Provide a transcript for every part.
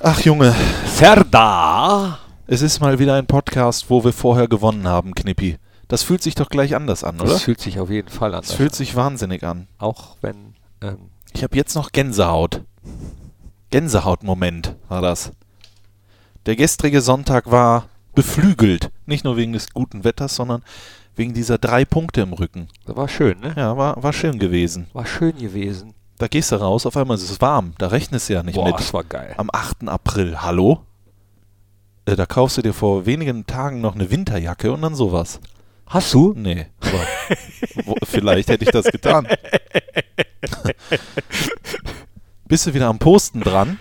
Ach Junge, Serda. es ist mal wieder ein Podcast, wo wir vorher gewonnen haben, Knippi. Das fühlt sich doch gleich anders an, oder? Das fühlt sich auf jeden Fall an. Es fühlt sich wahnsinnig an. auch wenn ähm, Ich habe jetzt noch Gänsehaut. Gänsehaut-Moment war das. Der gestrige Sonntag war beflügelt. Nicht nur wegen des guten Wetters, sondern wegen dieser drei Punkte im Rücken. das war schön, ne? Ja, war, war schön gewesen. War schön gewesen. Da gehst du raus, auf einmal ist es warm. Da rechnest du ja nicht Boah, mit. das war geil. Am 8. April, hallo? Äh, da kaufst du dir vor wenigen Tagen noch eine Winterjacke und dann sowas. Hast du? Nee, aber wo, vielleicht hätte ich das getan. Bist du wieder am Posten dran?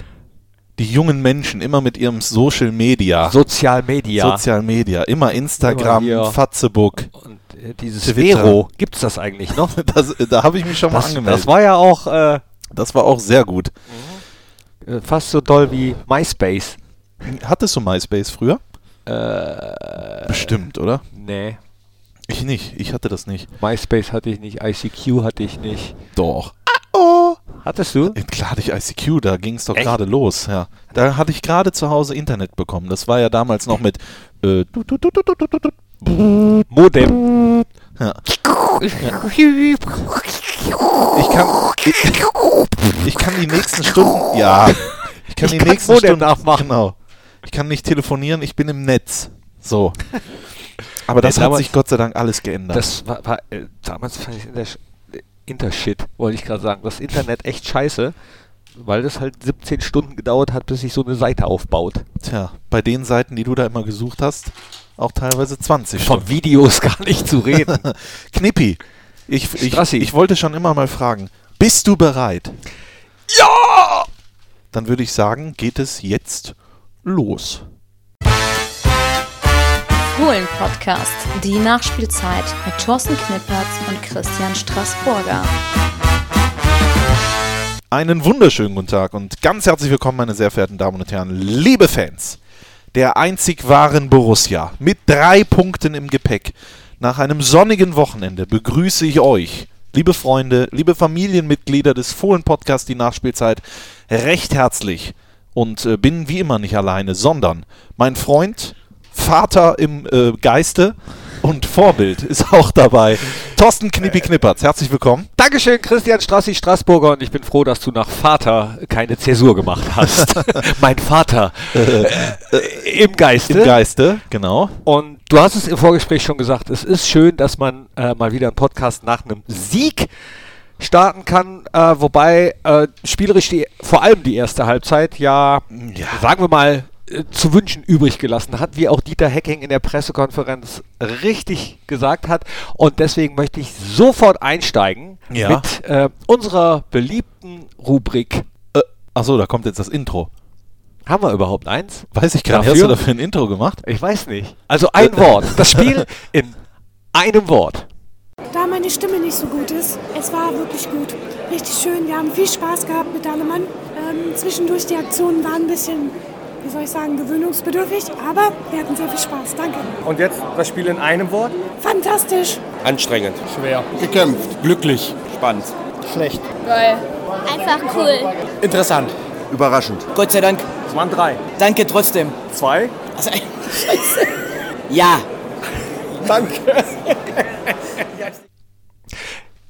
Die jungen Menschen immer mit ihrem Social Media, Sozial Media. Sozial Media, immer Instagram, Immer hier. Fatzebook. Und dieses Twitter. Vero, gibt's das eigentlich noch? Das, äh, da habe ich mich schon mal Das, angemeldet. das war ja auch äh, das war auch sehr gut. äh, fast so doll wie MySpace. Hattest du MySpace früher? Äh, Bestimmt, oder? nee. Ich nicht. Ich hatte das nicht. MySpace hatte ich nicht, ICQ hatte ich nicht. Doch. Hattest du? Äh, Klar hatte ich ICQ, da ging es doch gerade los, ja. Da hatte ich gerade zu Hause Internet bekommen. Das war ja damals noch mit äh, Modem. ja. Ich kann ich, ich kann die nächsten Stunden ja, ich kann Ich die kann nächsten Modem Stunden nachmachen. Genau. Ich kann nicht telefonieren, ich bin im Netz. So. Aber das Nee, hat sich Gott sei Dank alles geändert. Das war, war äh, damals fand ich Inter äh, Intershit, wollte ich gerade sagen. Das Internet echt scheiße, weil das halt 17 Stunden gedauert hat, bis sich so eine Seite aufbaut. Tja, bei den Seiten, die du da immer gesucht hast, auch teilweise 20 Stunden. Von Videos gar nicht zu reden. Knippi, ich, ich, ich wollte schon immer mal fragen, bist du bereit? ja! Dann würde ich sagen, geht es jetzt los. Fohlen-Podcast, die Nachspielzeit mit Thorsten Knippertz und Christian Straßburger. Einen wunderschönen guten Tag und ganz herzlich willkommen, meine sehr verehrten Damen und Herren, liebe Fans der einzig wahren Borussia mit drei Punkten im Gepäck. Nach einem sonnigen Wochenende begrüße ich euch, liebe Freunde, liebe Familienmitglieder des Fohlen-Podcasts, die Nachspielzeit, recht herzlich und äh, bin wie immer nicht alleine, sondern mein Freund, Vater im äh, Geiste und Vorbild ist auch dabei. Thorsten Knippi Knippertz, herzlich willkommen. Dankeschön, Christian Strassi Straßburger und ich bin froh, dass du nach Vater keine Zäsur gemacht hast. mein Vater äh, im Geiste. Im Geiste, genau. Und du hast es im Vorgespräch schon gesagt, es ist schön, dass man äh, mal wieder einen Podcast nach einem Sieg starten kann, äh, wobei äh, spielerisch die, vor allem die erste Halbzeit ja, Ja. sagen wir mal, zu wünschen übrig gelassen hat, wie auch Dieter Hecking in der Pressekonferenz richtig gesagt hat. Und deswegen möchte ich sofort einsteigen Ja. mit äh, unserer beliebten Rubrik. Äh, achso, da kommt jetzt das Intro. Haben wir überhaupt eins? Weiß ich gar nicht. Dafür? Hast du dafür ein Intro gemacht? Ich weiß nicht. Also ein Wort. Das Spiel in einem Wort. Da meine Stimme nicht so gut ist, es war wirklich gut. Richtig schön. Wir haben viel Spaß gehabt mit Dahlemann. Ähm, zwischendurch die Aktionen waren ein bisschen, wie soll ich sagen, gewöhnungsbedürftig, aber wir hatten sehr viel Spaß. Danke. Und jetzt das Spiel in einem Wort? Fantastisch. Anstrengend. Schwer. gekämpft. Glücklich. Spannend. Schlecht. Einfach cool. Interessant. Überraschend. Gott sei Dank. Es waren drei. Danke trotzdem. Zwei. Also, Scheiße. Ja. Danke.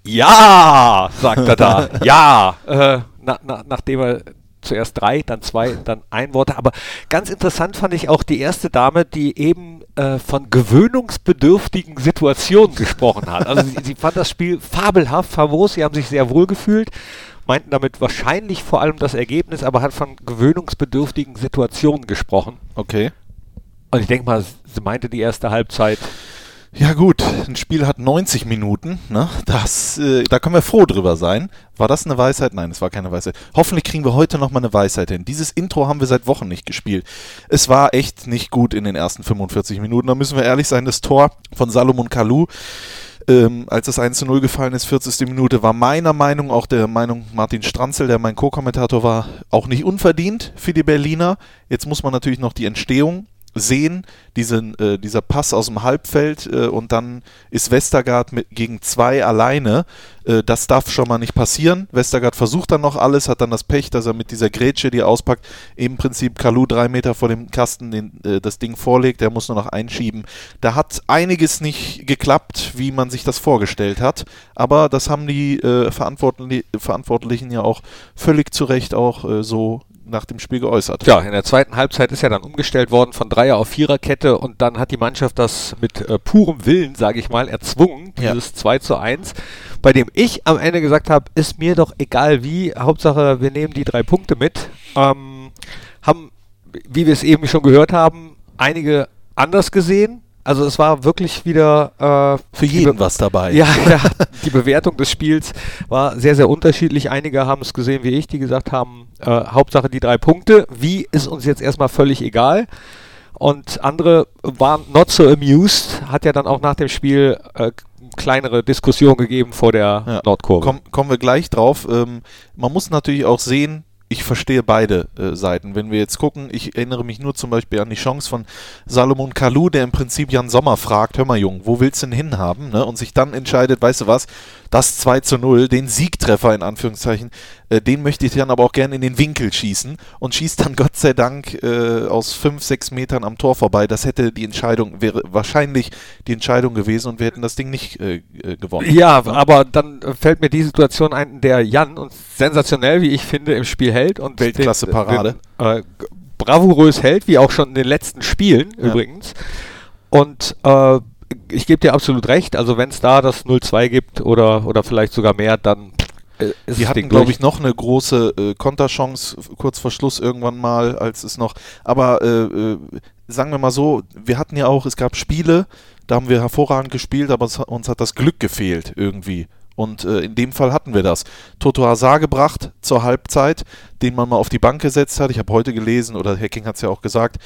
Ja, sagt er da. ja. Äh, na, na, nachdem er zuerst drei, dann zwei, dann ein Wort. Aber ganz interessant fand ich auch die erste Dame, die eben äh, von gewöhnungsbedürftigen Situationen gesprochen hat. Also sie, sie fand das Spiel fabelhaft, famos, sie haben sich sehr wohl gefühlt, meinten damit wahrscheinlich vor allem das Ergebnis, aber hat von gewöhnungsbedürftigen Situationen gesprochen. Okay. Und ich denke mal, sie meinte die erste Halbzeit. Ja gut, ein Spiel hat 90 Minuten, ne? Das, äh, da können wir froh drüber sein. War das eine Weisheit? Nein, es war keine Weisheit. Hoffentlich kriegen wir heute nochmal eine Weisheit hin. Dieses Intro haben wir seit Wochen nicht gespielt. Es war echt nicht gut in den ersten 45 Minuten. Da müssen wir ehrlich sein, das Tor von Salomon Kalou, ähm, als das 1 zu 0 gefallen ist, 40. Minute, war meiner Meinung, auch der Meinung Martin Stranzel, der mein Co-Kommentator war, auch nicht unverdient für die Berliner. Jetzt muss man natürlich noch die Entstehung sehen, diesen, äh, dieser Pass aus dem Halbfeld äh, und dann ist Westergaard mit, gegen zwei alleine. Äh, das darf schon mal nicht passieren. Westergaard versucht dann noch alles, hat dann das Pech, dass er mit dieser Grätsche, die er auspackt, im Prinzip Kalu drei Meter vor dem Kasten den, äh, das Ding vorlegt. Er muss nur noch einschieben. Da hat einiges nicht geklappt, wie man sich das vorgestellt hat. Aber das haben die äh, Verantwortli Verantwortlichen ja auch völlig zu Recht auch äh, so nach dem Spiel geäußert. Ja, in der zweiten Halbzeit ist ja dann umgestellt worden von Dreier auf Viererkette und dann hat die Mannschaft das mit äh, purem Willen, sage ich mal, erzwungen, Ja. dieses 2 zu 1, bei dem ich am Ende gesagt habe, ist mir doch egal wie, Hauptsache wir nehmen die drei Punkte mit. Ähm, haben, wie wir es eben schon gehört haben, einige anders gesehen. Also es war wirklich wieder äh, Für jeden was dabei. ja, ja, die Bewertung des Spiels war sehr, sehr unterschiedlich. Einige haben es gesehen wie ich, die gesagt haben, äh, Hauptsache die drei Punkte. Wie ist uns jetzt erstmal völlig egal. Und andere waren not so amused. Hat ja dann auch nach dem Spiel äh, kleinere Diskussion gegeben vor der Ja. Nordkurve. Komm, kommen wir gleich drauf. Ähm, man muss natürlich auch sehen, ich verstehe beide äh, Seiten. Wenn wir jetzt gucken, ich erinnere mich nur zum Beispiel an die Chance von Salomon Kalou, der im Prinzip Jan Sommer fragt, hör mal Jung, wo willst du denn hinhaben? Ne? Und sich dann entscheidet, weißt du was, das 2 zu 0, den Siegtreffer in Anführungszeichen, den möchte ich dann aber auch gerne in den Winkel schießen und schießt dann Gott sei Dank äh, aus 5, 6 Metern am Tor vorbei. Das hätte die Entscheidung, wäre wahrscheinlich die Entscheidung gewesen und wir hätten das Ding nicht äh, äh, gewonnen. Ja, aber dann äh, fällt mir die Situation ein, in der Jan uns sensationell, wie ich finde, im Spiel hält und Weltklasse-Parade. den, äh, bravourös hält, wie auch schon in den letzten Spielen Ja. übrigens. Und äh, ich gebe dir absolut recht, also wenn es da das 0-2 gibt oder, oder vielleicht sogar mehr, dann äh, ist Die hatten, glaube ich, noch eine große äh, Konterchance kurz vor Schluss irgendwann mal, als es noch. Aber äh, äh, sagen wir mal so, wir hatten ja auch, es gab Spiele, da haben wir hervorragend gespielt, aber es, uns hat das Glück gefehlt irgendwie. Und äh, in dem Fall hatten wir das. Toto Hazard gebracht zur Halbzeit, den man mal auf die Bank gesetzt hat. Ich habe heute gelesen, oder Hacking hat es ja auch gesagt, äh,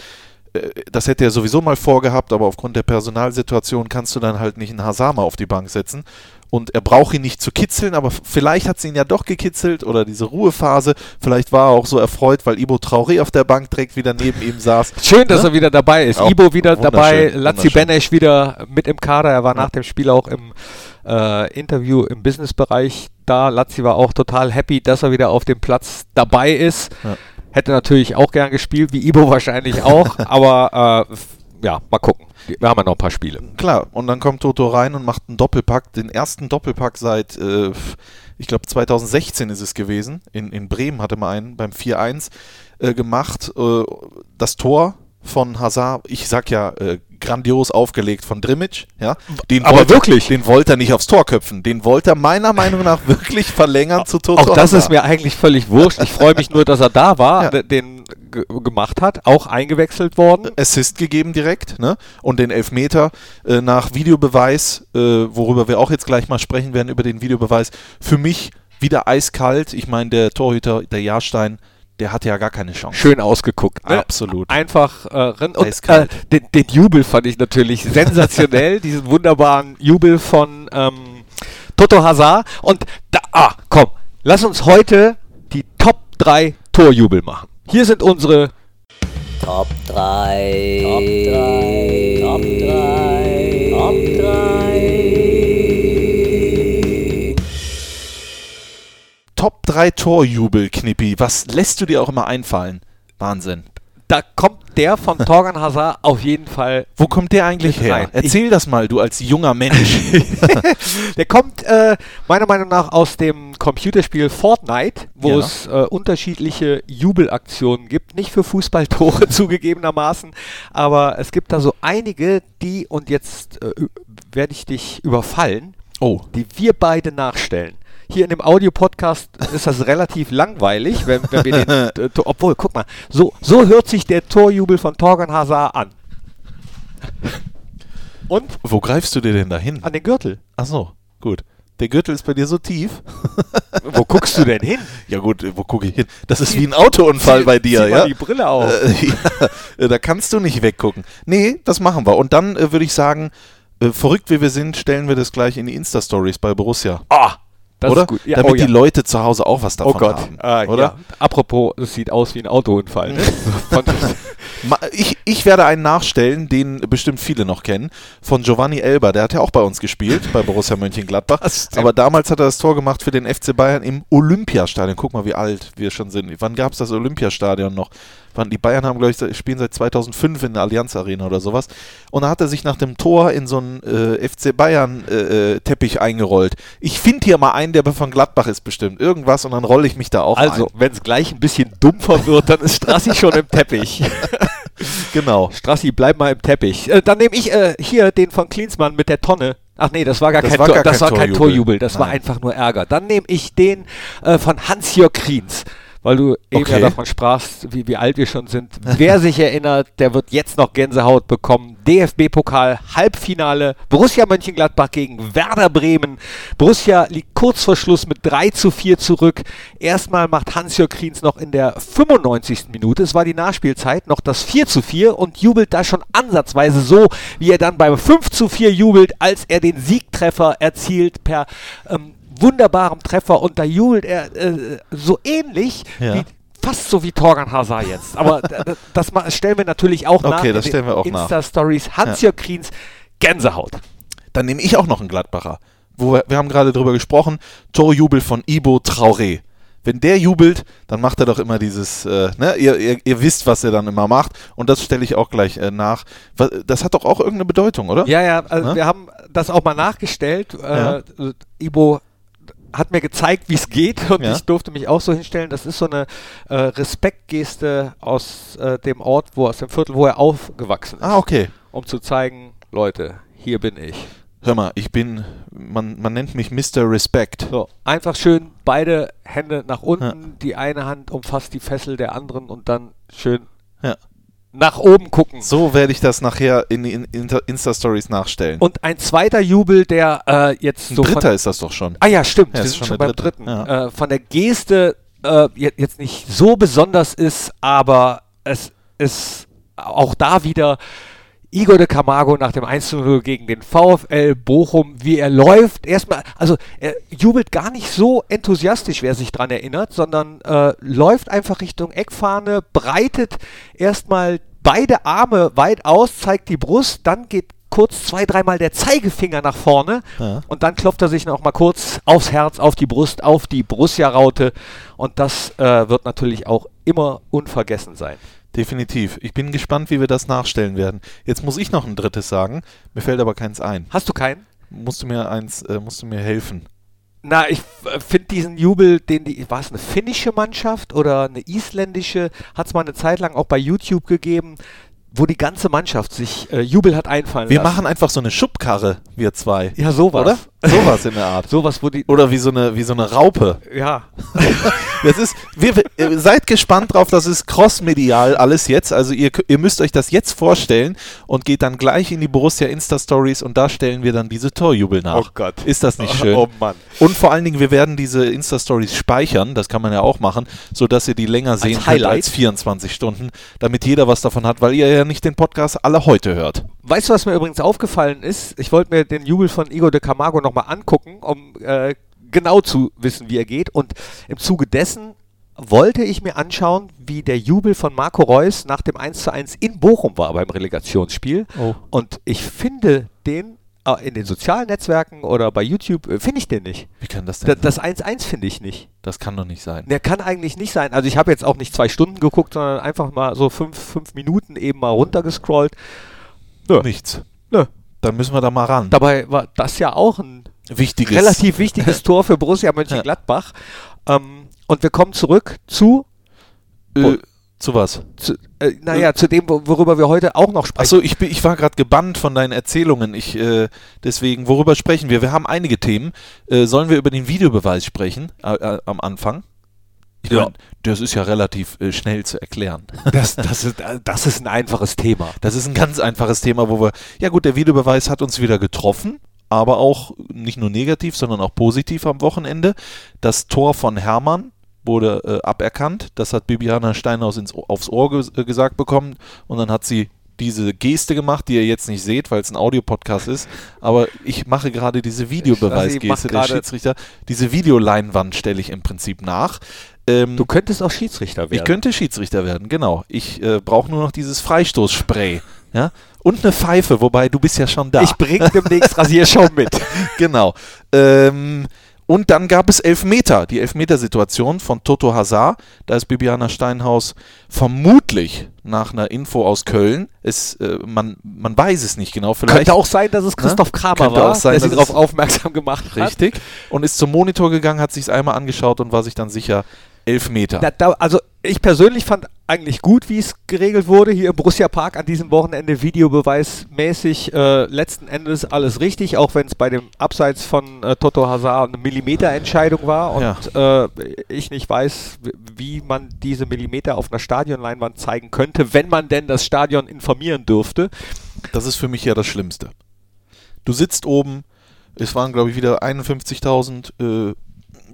das hätte er sowieso mal vorgehabt, aber aufgrund der Personalsituation kannst du dann halt nicht einen Hazard mal auf die Bank setzen. Und er braucht ihn nicht zu kitzeln, aber vielleicht hat es ihn ja doch gekitzelt oder diese Ruhephase. Vielleicht war er auch so erfreut, weil Ibo Traoré auf der Bank direkt wieder neben ihm saß. Schön, dass Ne? er wieder dabei ist. Auch Ibo wieder dabei, Lazzi. Benesch wieder mit im Kader. Er war Ja. nach dem Spiel auch im äh, Interview im Businessbereich da. Lazzi war auch total happy, dass er wieder auf dem Platz dabei ist. Ja. Hätte natürlich auch gern gespielt, wie Ibo wahrscheinlich auch. aber äh, ja, mal gucken. Wir haben ja noch ein paar Spiele. Klar, und dann kommt Toto rein und macht einen Doppelpack, den ersten Doppelpack seit, äh, ich glaube 2016 ist es gewesen. In, in Bremen hatte man einen beim 4-1 äh, gemacht. Äh, das Tor von Hazard, ich sag ja, äh, grandios aufgelegt von Drimmitsch, ja. Den Aber wollte, wirklich? Den wollte er nicht aufs Tor köpfen. Den wollte er meiner Meinung nach wirklich verlängern zu Toto Auch das Hazard. ist mir eigentlich völlig wurscht. Ich freue mich nur, dass er da war, Ja. den ge- gemacht hat, auch eingewechselt worden. Assist gegeben direkt, ne? Und den Elfmeter äh, nach Videobeweis, äh, worüber wir auch jetzt gleich mal sprechen werden, über den Videobeweis, für mich wieder eiskalt. Ich meine, der Torhüter, der Jahrstein, der hatte ja gar keine Chance. Schön ausgeguckt. Ne? Absolut. Einfach äh. Und äh, den, den Jubel fand ich natürlich sensationell. diesen wunderbaren Jubel von ähm, Toto Hazard. Und da, ah, komm, lass uns heute die Top 3 Torjubel machen. Hier sind unsere Top 3. Top 3. Top 3. Top 3. Top 3 Torjubel, Knippi. Was lässt du dir auch immer einfallen? Wahnsinn. da kommt der von Torgan Hazard auf jeden Fall. Wo kommt der eigentlich her? rein. Erzähl das mal, du als junger Mensch. Der kommt äh, meiner Meinung nach aus dem Computerspiel Fortnite, wo Ja. es äh, unterschiedliche Jubelaktionen gibt. Nicht für Fußballtore zugegebenermaßen, aber es gibt da so einige, die, und jetzt äh, werde ich dich überfallen, oh, die wir beide nachstellen. Hier in dem Audio-Podcast ist das relativ langweilig, wenn, wenn wir den. Äh, obwohl, guck mal, so, so hört sich der Torjubel von Torgan Hazard an. Und wo greifst du dir denn da hin? an den Gürtel. Ach so, gut. Der Gürtel ist bei dir so tief. Wo guckst du denn hin? Ja gut, wo gucke ich hin? Das ist wie ein Autounfall bei dir, Zieh mal ja? die Brille auf. Äh, ja, äh, da kannst du nicht weggucken. Nee, das machen wir. Und dann äh, würde ich sagen, äh, verrückt wie wir sind, stellen wir das gleich in die Insta-Stories bei Borussia. Ah, das oder? Ja, Damit oh, ja. die Leute zu Hause auch was davon Oh Gott. haben. Äh, oder? Ja. Apropos, es sieht aus wie ein Autounfall. Ne? Ich, ich werde einen nachstellen, den bestimmt viele noch kennen, von Giovanni Elber. Der hat ja auch bei uns gespielt, bei Borussia Mönchengladbach. Aber damals hat er das Tor gemacht für den FC Bayern im Olympiastadion. Guck mal, wie alt wir schon sind. Wann gab es das Olympiastadion noch? Wann, die Bayern haben, glaube ich, spielen seit 2005 in der Allianz Arena oder sowas. Und da hat er sich nach dem Tor in so einen äh, FC Bayern äh, äh, Teppich eingerollt. Ich finde hier mal einen, der von Gladbach ist bestimmt. Irgendwas und dann rolle ich mich da auch Also, ein. wenn es gleich ein bisschen dumpfer wird, dann ist Strassi schon im Teppich. Genau. Strassi, bleib mal im Teppich. Äh, dann nehme ich äh, hier den von Klinsmann mit der Tonne. Ach nee, das war gar Das kein, war Tor, gar das kein war kein Torjubel. Torjubel, das war Nein. einfach nur Ärger. Dann nehme ich den äh, von Hans-Jörg Kriens, weil du eben Okay. ja davon sprachst, wie, wie alt wir schon sind. Wer sich erinnert, der wird jetzt noch Gänsehaut bekommen. DFB-Pokal, Halbfinale, Borussia Mönchengladbach gegen Werder Bremen. Borussia liegt kurz vor Schluss mit 3 zu 4 zurück. Erstmal macht Hans-Jörg Kriens noch in der 95. Minute, es war die Nachspielzeit, noch das 4 zu 4 und jubelt da schon ansatzweise so, wie er dann beim 5 zu 4 jubelt, als er den Siegtreffer erzielt per ähm, wunderbarem Treffer und da jubelt er äh, so ähnlich Ja. wie fast so wie Torgan Hazard jetzt. Aber das stellen wir natürlich auch nach. Okay, in das stellen wir auch nach. Insta-Stories. Hans-Jörg Kriens, Gänsehaut. Dann nehme ich auch noch einen Gladbacher. Wo wir, wir haben gerade drüber gesprochen, Torjubel von Ibo Traoré. Wenn der jubelt, dann macht er doch immer dieses, äh, ne, ihr, ihr, ihr wisst, was er dann immer macht und das stelle ich auch gleich äh, nach. Das hat doch auch irgendeine Bedeutung, oder? Ja, ja, also Ne? wir haben das auch mal nachgestellt. Ja. Äh, Ibo hat mir gezeigt, wie es geht und Ja. ich durfte mich auch so hinstellen. Das ist so eine äh, Respektgeste aus äh, dem Ort, wo aus dem Viertel, wo er aufgewachsen ist, Ah, okay. um zu zeigen, Leute, hier bin ich. Hör mal, ich bin, man, man nennt mich Mr. Respect. So, einfach schön beide Hände nach unten, Ja. die eine Hand umfasst die Fessel der anderen und dann schön Ja. Nach oben gucken. So werde ich das nachher in die in Inter- Insta-Stories nachstellen. Und ein zweiter Jubel, der äh, jetzt Ein so von, dritter ist das doch schon. Ah ja, stimmt. Ja, wir ist sind schon beim dritte. dritten. Ja. Äh, von der Geste äh, je- jetzt nicht so besonders ist, aber es ist auch da wieder Igor de Camargo nach dem 1-0 gegen den VfL Bochum, wie er läuft. Erstmal, also er jubelt gar nicht so enthusiastisch, wer sich dran erinnert, sondern äh, läuft einfach Richtung Eckfahne, breitet erstmal beide Arme weit aus, zeigt die Brust, dann geht kurz zwei, dreimal der Zeigefinger nach vorne Ja. und dann klopft er sich noch mal kurz aufs Herz, auf die Brust, auf die Borussia-Raute und das äh, wird natürlich auch immer unvergessen sein. Definitiv. Ich bin gespannt, wie wir das nachstellen werden. Jetzt muss ich noch ein drittes sagen. Mir fällt aber keins ein. Hast du keinen? Musst du mir eins, äh, musst du mir helfen? Na, ich finde diesen Jubel, den die, war es eine finnische Mannschaft oder eine isländische, hat es mal eine Zeit lang auch bei YouTube gegeben, wo die ganze Mannschaft sich äh, Jubel hat einfallen Wir lassen. machen einfach so eine Schubkarre, wir zwei. ja sowas. Oder? Sowas in der Art. Sowas, wo die, Oder wie so eine, wie so eine Raupe. ja. Das ist, wir, ihr seid gespannt drauf, das ist crossmedial alles jetzt. Also ihr, ihr müsst euch das jetzt vorstellen und geht dann gleich in die Borussia Insta-Stories und da stellen wir dann diese Torjubel nach. Oh Gott. Ist das nicht schön? Oh Mann. Und vor allen Dingen, wir werden diese Insta-Stories speichern, das kann man ja auch machen, sodass ihr die länger sehen könnt Highlight? als 24 Stunden, damit jeder was davon hat, weil ihr ja nicht den Podcast alle heute hört. Weißt du, was mir übrigens aufgefallen ist? Ich wollte mir den Jubel von Igor de Camargo nochmal angucken, um äh, genau zu wissen, wie er geht. Und im Zuge dessen wollte ich mir anschauen, wie der Jubel von Marco Reus nach dem 1:1 in Bochum war beim Relegationsspiel. Oh. Und ich finde den äh, in den sozialen Netzwerken oder bei YouTube, äh, finde ich den nicht. Wie kann das Da- denn? Das 1:1 finde ich nicht. das kann doch nicht sein. Der kann eigentlich nicht sein. Also ich habe jetzt auch nicht zwei Stunden geguckt, sondern einfach mal so fünf, fünf Minuten eben mal runtergescrollt. Nö. Nichts. Nö. Dann müssen wir da mal ran. Dabei war das ja auch ein Wichtiges. relativ wichtiges Tor für Borussia Mönchengladbach. Ähm, und wir kommen zurück zu, Äh, zu was? zu äh, naja, zu dem, wo- worüber wir heute auch noch sprechen. Achso, ich, bin- ich war gerade gebannt von deinen Erzählungen. Ich, äh, deswegen, worüber sprechen wir? Wir haben einige Themen. Äh, sollen wir über den Videobeweis sprechen äh, äh, am Anfang? Ich Ja. mein, das ist ja relativ äh, schnell zu erklären. Das, das, ist, äh, das ist ein einfaches Thema. Das ist ein ganz einfaches Thema, wo wir, ja gut, der Videobeweis hat uns wieder getroffen, aber auch nicht nur negativ, sondern auch positiv am Wochenende. Das Tor von Hermann wurde äh, aberkannt. Das hat Bibiana Steinhaus ins, aufs Ohr ges äh, gesagt bekommen und dann hat sie diese Geste gemacht, die ihr jetzt nicht seht, weil es ein Audiopodcast ist, aber ich mache gerade diese Videobeweisgeste der Schiedsrichter. Diese Videoleinwand stelle ich im Prinzip nach. Ähm, Du könntest auch Schiedsrichter werden. ich könnte Schiedsrichter werden, genau. Ich äh, brauche nur noch dieses Freistoßspray. Ja? Und eine Pfeife, wobei du bist ja schon da. Ich bring demnächst Rasierschaum mit. genau. Ähm, und dann gab es Elfmeter, die Elfmetersituation von Toto Hazard. Da ist Bibiana Steinhaus vermutlich nach einer Info aus Köln. Es, äh, man, man weiß es nicht genau. Vielleicht Könnte auch sein, dass es Christoph Kramer Könnte war, auch sein, der sie darauf aufmerksam gemacht hat. richtig. Und ist zum Monitor gegangen, hat sich es einmal angeschaut und war sich dann sicher Elfmeter. Da, da, also ich persönlich fand eigentlich gut, wie es geregelt wurde hier im Borussia Park an diesem Wochenende videobeweismäßig äh, letzten Endes alles richtig, auch wenn es bei dem Abseits von äh, Toto Hazard eine Millimeterentscheidung war und äh, ich nicht weiß, wie man diese Millimeter auf einer Stadionleinwand zeigen könnte, wenn man denn das Stadion informieren dürfte. Das ist für mich ja das Schlimmste. Du sitzt oben, es waren glaube ich wieder 51.000, äh,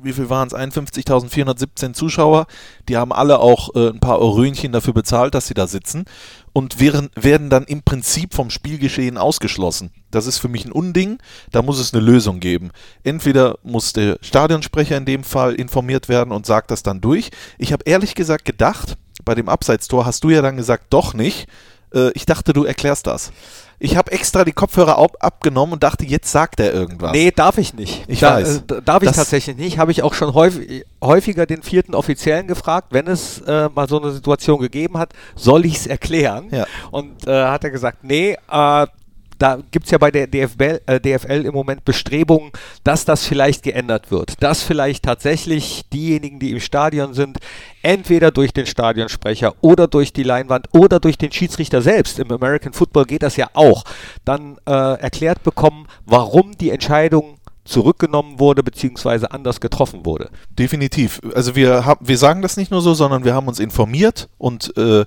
wie viel waren es? 51.417 Zuschauer. Die haben alle auch äh, ein paar Eurönchen dafür bezahlt, dass sie da sitzen und wären, werden dann im Prinzip vom Spielgeschehen ausgeschlossen. Das ist für mich ein Unding. Da muss es eine Lösung geben. Entweder muss der Stadionsprecher in dem Fall informiert werden und sagt das dann durch. Ich habe ehrlich gesagt gedacht, bei dem Abseitstor hast du ja dann gesagt, doch nicht. Äh, ich dachte, du erklärst das. Ich habe extra die Kopfhörer ab abgenommen und dachte, jetzt sagt er irgendwas. Nee, darf ich nicht. Ich da, weiß. äh, darf ich Das- tatsächlich nicht. Habe ich auch schon häufig, häufiger den vierten Offiziellen gefragt, wenn es äh, mal so eine Situation gegeben hat, soll ich es erklären? Ja. Und äh, hat er gesagt, nee, äh, da gibt es ja bei der DFL, äh, DFL im Moment Bestrebungen, dass das vielleicht geändert wird. Dass vielleicht tatsächlich diejenigen, die im Stadion sind, entweder durch den Stadionsprecher oder durch die Leinwand oder durch den Schiedsrichter selbst, im American Football geht das ja auch, dann äh, erklärt bekommen, warum die Entscheidung zurückgenommen wurde bzw. anders getroffen wurde. Definitiv. Also wir, wir sagen das nicht nur so, sondern wir haben uns informiert und äh,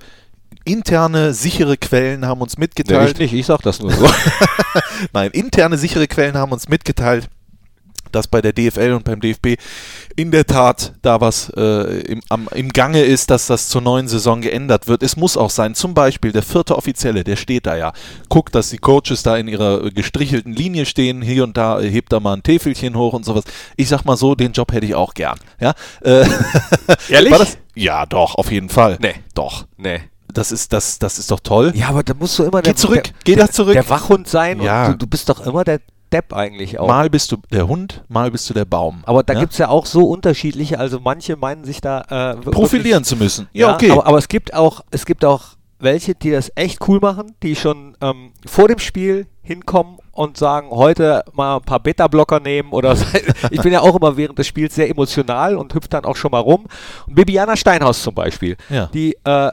interne, sichere Quellen haben uns mitgeteilt. nicht, ich sag das nur so. Nein, interne, sichere Quellen haben uns mitgeteilt, dass bei der DFL und beim DFB in der Tat da was äh, im, am, im Gange ist, dass das zur neuen Saison geändert wird. Es muss auch sein, zum Beispiel der vierte Offizielle, der steht da ja, guckt, dass die Coaches da in ihrer gestrichelten Linie stehen, hier und da hebt da mal ein Täfelchen hoch und sowas. Ich sag mal so, den Job hätte ich auch gern. Ja? Äh, Ehrlich? Ja, doch, auf jeden Fall. Nee. Doch. nee. Das ist, das, das ist doch toll. Ja, aber da musst du immer Geh zurück, geh da zurück. der Wachhund sein Ja. und du, du bist doch immer der Depp eigentlich auch. Mal bist du der Hund, mal bist du der Baum. aber da ja? gibt es ja auch so unterschiedliche, also manche meinen sich da äh, profilieren zu müssen. Wirklich, Ja, okay. Aber, aber es gibt auch, es gibt auch welche, die das echt cool machen, die schon ähm, vor dem Spiel hinkommen und sagen, heute mal ein paar Beta-Blocker nehmen oder ich bin ja auch immer während des Spiels sehr emotional und hüpfe dann auch schon mal rum. Und Bibiana Steinhaus zum Beispiel, Ja. die, äh,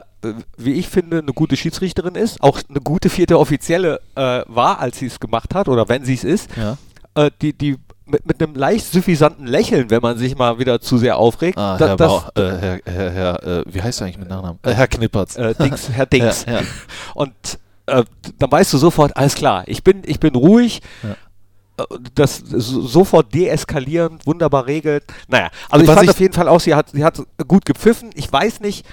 wie ich finde, eine gute Schiedsrichterin ist, auch eine gute vierte Offizielle äh, war, als sie es gemacht hat oder wenn sie es ist, ja. äh, die, die mit, mit einem leicht suffisanten Lächeln, wenn man sich mal wieder zu sehr aufregt, Ah, da- Herr, das, Bau, äh, Herr, Herr, Herr äh, wie heißt er eigentlich mit Nachnamen? Äh, Herr Knippertz. äh, Dings, Herr Dings. Ja, ja. Und äh, dann weißt du sofort, alles klar, ich bin, ich bin ruhig. Äh, Das so, sofort deeskalierend, wunderbar regelt. Naja, also ich Was fand ich- auf jeden Fall auch, sie hat, sie hat gut gepfiffen. Ich weiß nicht,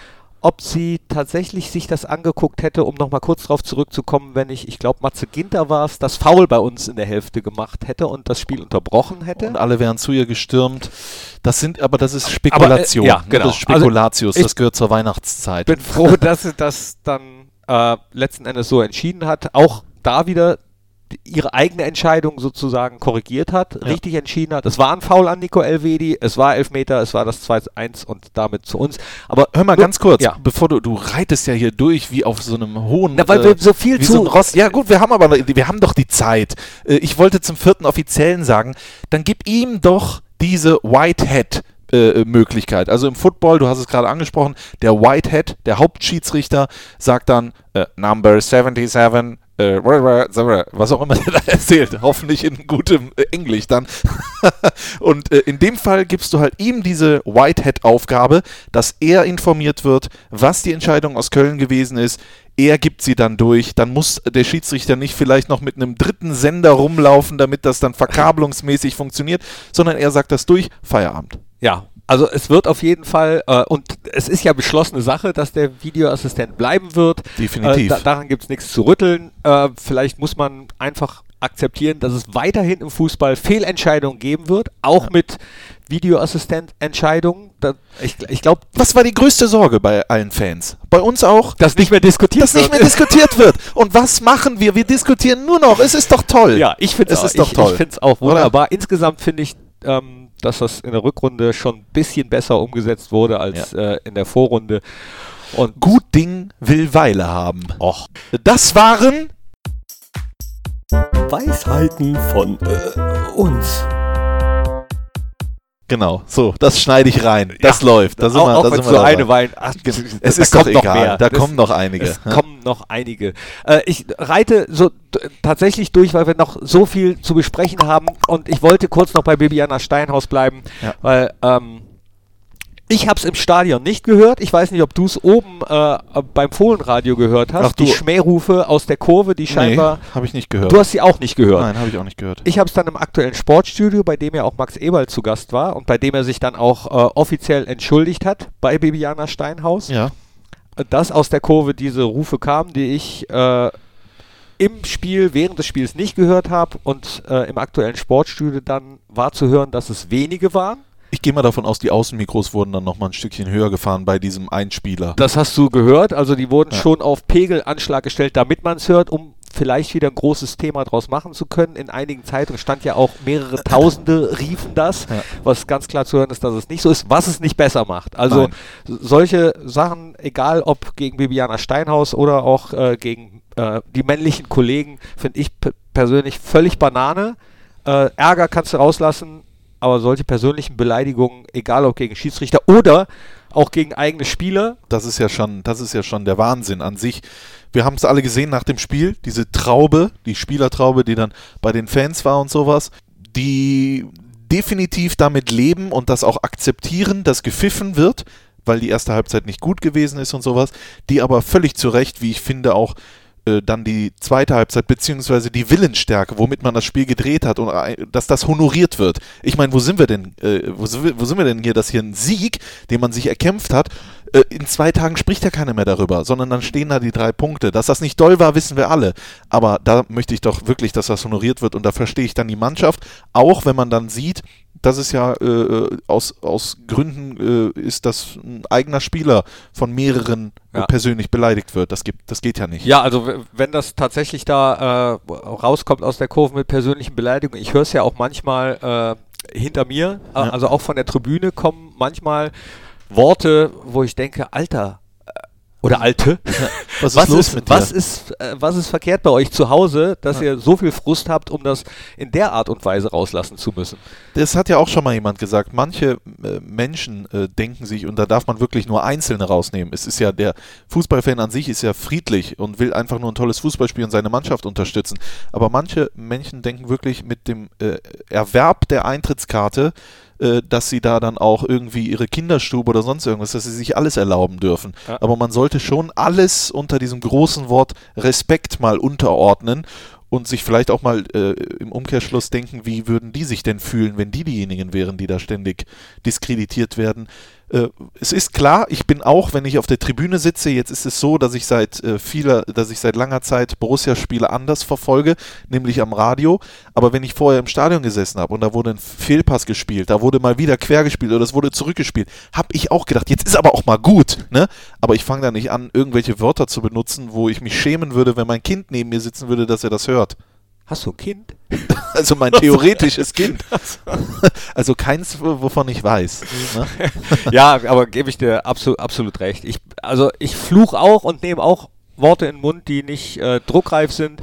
ob sie tatsächlich sich das angeguckt hätte, um nochmal kurz drauf zurückzukommen, wenn ich, ich glaube, Matze Ginter war es, das Foul bei uns in der Hälfte gemacht hätte und das Spiel unterbrochen hätte. Und alle wären zu ihr gestürmt. Das sind, aber das ist Spekulation. ja, ne? genau. Das ist Spekulatius, Also, das gehört zur Weihnachtszeit. bin froh, dass sie das dann äh, letzten Endes so entschieden hat. Auch da wieder ihre eigene Entscheidung sozusagen korrigiert hat, richtig entschieden hat. Es war ein Foul an Nico Elvedi, es war Elfmeter, es war das 2-1 und damit zu uns. Aber Hör mal nur- ganz kurz, Ja. bevor du, du reitest ja hier durch wie auf so einem hohen. Na, weil wir so viel zu- So Ross. Ja, gut, wir haben aber wir haben doch die Zeit. Äh, Ich wollte zum vierten Offiziellen sagen, dann gib ihm doch diese Whitehead. Äh, Möglichkeit. Also im Football, du hast es gerade angesprochen, der Whitehead, der Hauptschiedsrichter, sagt dann äh, Number 77, äh, was auch immer der da erzählt, hoffentlich in gutem äh, Englisch dann. Und äh, in dem Fall gibst du halt ihm diese Whitehead-Aufgabe, dass er informiert wird, was die Entscheidung aus Köln gewesen ist. Er gibt sie dann durch. Dann muss der Schiedsrichter nicht vielleicht noch mit einem dritten Sender rumlaufen, damit das dann verkabelungsmäßig funktioniert, sondern er sagt das durch. Feierabend. Ja, also es wird auf jeden Fall, äh, und es ist ja beschlossene Sache, dass der Videoassistent bleiben wird. Definitiv. Äh, da, daran gibt es nichts zu rütteln. Äh, vielleicht muss man einfach akzeptieren, dass es weiterhin im Fußball Fehlentscheidungen geben wird, auch mit Videoassistent-Entscheidungen. Ich, ich glaube, Was war die größte Sorge bei allen Fans? Bei uns auch? dass nicht mehr diskutiert dass nicht mehr diskutiert wird. Und was machen wir? Wir diskutieren nur noch. Es ist doch toll. Ja, ich finde Es es ist doch ich, toll. Ich finde es auch Oder? wunderbar. Insgesamt finde ich, ähm, dass das in der Rückrunde schon ein bisschen besser umgesetzt wurde als äh, in der Vorrunde. Und Gut Ding will Weile haben. Och. Das waren Weisheiten von äh, uns. Genau, so, das schneide ich rein. Das läuft. Da sind auch, wir, auch da sind so dabei. eine Wein. Ach, Es ist doch kommt noch egal. mehr. Da Das- kommen noch einige. Es Ja. kommen noch einige. Äh, ich reite so tatsächlich durch, weil wir noch so viel zu besprechen haben. Und ich wollte kurz noch bei Bibiana Steinhaus bleiben, Ja. weil ähm, ich habe es im Stadion nicht gehört. Ich weiß nicht, ob du es oben äh, beim Fohlenradio gehört hast. Ach, die Schmährufe aus der Kurve, die scheinbar. Nee, habe ich nicht gehört. Du hast sie auch nicht gehört. Nein, habe ich auch nicht gehört. Ich habe es dann im aktuellen Sportstudio, bei dem ja auch Max Eberl zu Gast war und bei dem er sich dann auch äh, offiziell entschuldigt hat bei Bibiana Steinhaus Ja. dass aus der Kurve diese Rufe kamen, die ich äh, im Spiel, während des Spiels nicht gehört habe und äh, im aktuellen Sportstudio dann war zu hören, dass es wenige waren. Ich gehe mal davon aus, die Außenmikros wurden dann nochmal ein Stückchen höher gefahren bei diesem Einspieler. Das hast du gehört, also die wurden Ja. schon auf Pegelanschlag gestellt, damit man es hört, um vielleicht wieder ein großes Thema draus machen zu können. In einigen Zeitungen stand ja auch mehrere Tausende riefen das, Ja. was ganz klar zu hören ist, dass es nicht so ist, was es nicht besser macht. Also Nein. solche Sachen, egal ob gegen Bibiana Steinhaus oder auch äh, gegen äh, die männlichen Kollegen, finde ich persönlich völlig Banane. Äh, Ärger kannst du rauslassen, aber solche persönlichen Beleidigungen, egal ob gegen Schiedsrichter oder auch gegen eigene Spieler, Das ist ja schon, das ist ja schon der Wahnsinn an sich. Wir haben es alle gesehen nach dem Spiel, diese Traube, die Spielertraube, die dann bei den Fans war und sowas, die definitiv damit leben und das auch akzeptieren, dass gepfiffen wird, weil die erste Halbzeit nicht gut gewesen ist und sowas, die aber völlig zu Recht, wie ich finde, auch äh, dann die zweite Halbzeit, beziehungsweise die Willensstärke, womit man das Spiel gedreht hat und äh, dass das honoriert wird. Ich meine, wo sind wir denn, äh, wo, wo sind wir denn hier, dass hier ein Sieg, den man sich erkämpft hat, äh, in zwei Tagen spricht ja keiner mehr darüber, sondern dann stehen da die drei Punkte. Dass das nicht doll war, wissen wir alle. Aber da möchte ich doch wirklich, dass das honoriert wird und da verstehe ich dann die Mannschaft, auch wenn man dann sieht, dass es ja äh, aus, aus Gründen äh, ist, dass ein eigener Spieler von mehreren äh, Ja. persönlich beleidigt wird. Das, gibt, das geht ja nicht. Ja, also wenn das tatsächlich da äh, rauskommt aus der Kurve mit persönlichen Beleidigungen, ich höre es ja auch manchmal äh, hinter mir, äh, Ja. also auch von der Tribüne kommen manchmal Worte, wo ich denke, Alter äh, oder Alte, Was ist was los ist, mit was dir? ist, äh, was ist verkehrt bei euch zu Hause, dass ihr so viel Frust habt, um das in der Art und Weise rauslassen zu müssen? Das hat ja auch schon mal jemand gesagt. Manche äh, Menschen äh, denken sich, und da darf man wirklich nur Einzelne rausnehmen. Es ist ja der Fußballfan an sich ist ja friedlich und will einfach nur ein tolles Fußballspiel und seine Mannschaft unterstützen. Aber manche Menschen denken wirklich mit dem äh, Erwerb der Eintrittskarte, äh, dass sie da dann auch irgendwie ihre Kinderstube oder sonst irgendwas, dass sie sich alles erlauben dürfen. Ja. Aber man sollte schon alles unter diesem großen Wort Respekt mal unterordnen und sich vielleicht auch mal äh, im Umkehrschluss denken, wie würden die sich denn fühlen, wenn die diejenigen wären, die da ständig diskreditiert werden. Äh, es ist klar, ich bin auch, wenn ich auf der Tribüne sitze, jetzt ist es so, dass ich seit äh, vieler, dass ich seit langer Zeit Borussia-Spiele anders verfolge, nämlich am Radio. Aber wenn ich vorher im Stadion gesessen habe und da wurde ein Fehlpass gespielt, da wurde mal wieder quer gespielt oder es wurde zurückgespielt, habe ich auch gedacht, jetzt ist aber auch mal gut, ne? Aber ich fange da nicht an, irgendwelche Wörter zu benutzen, wo ich mich schämen würde, wenn mein Kind neben mir sitzen würde, dass er das hört. Hast du ein Kind? Also mein theoretisches Kind. Also keins, wovon ich weiß. Ne? ja, aber gebe ich dir absolut, absolut recht. Ich, also ich fluch auch und nehme auch Worte in den Mund, die nicht äh, druckreif sind.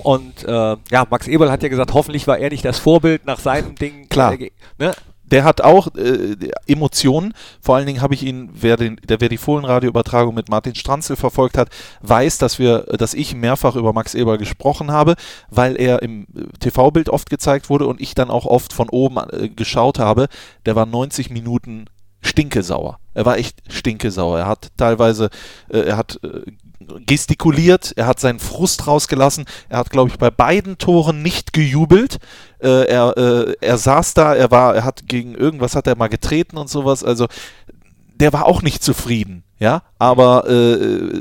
Und äh, ja, Max Eberl hat ja gesagt, hoffentlich war er nicht das Vorbild nach seinem Ding. Klar. Ne? Der hat auch äh, Emotionen. Vor allen Dingen habe ich ihn, wer, den, der, wer die Fohlenradioübertragung mit Martin Stranzel verfolgt hat, weiß, dass wir, dass ich mehrfach über Max Eberl gesprochen habe, weil er im äh, TV-Bild oft gezeigt wurde und ich dann auch oft von oben äh, geschaut habe. Der war 90 Minuten stinkesauer. Er war echt stinkesauer. Er hat teilweise, äh, er hat äh, gestikuliert, er hat seinen Frust rausgelassen. Er hat, glaube ich, bei beiden Toren nicht gejubelt. Äh, er, äh, er saß da, er war, er hat gegen irgendwas hat er mal getreten und sowas. Also der war auch nicht zufrieden, ja. Aber äh,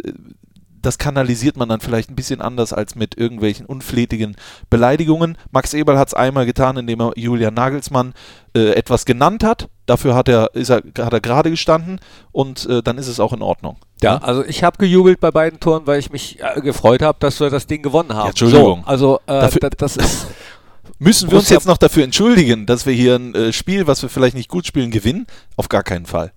das kanalisiert man dann vielleicht ein bisschen anders als mit irgendwelchen unflätigen Beleidigungen. Max Eberl hat es einmal getan, indem er Julian Nagelsmann äh, etwas genannt hat. Dafür hat er, ist er, hat er gerade gestanden und äh, dann ist es auch in Ordnung. Ja, also ich habe gejubelt bei beiden Toren, weil ich mich äh, gefreut habe, dass wir das Ding gewonnen haben. Ja, Entschuldigung. So, also äh, Dafür- da, das ist Müssen wir uns jetzt noch dafür entschuldigen, dass wir hier ein äh, Spiel, was wir vielleicht nicht gut spielen, gewinnen? Auf gar keinen Fall.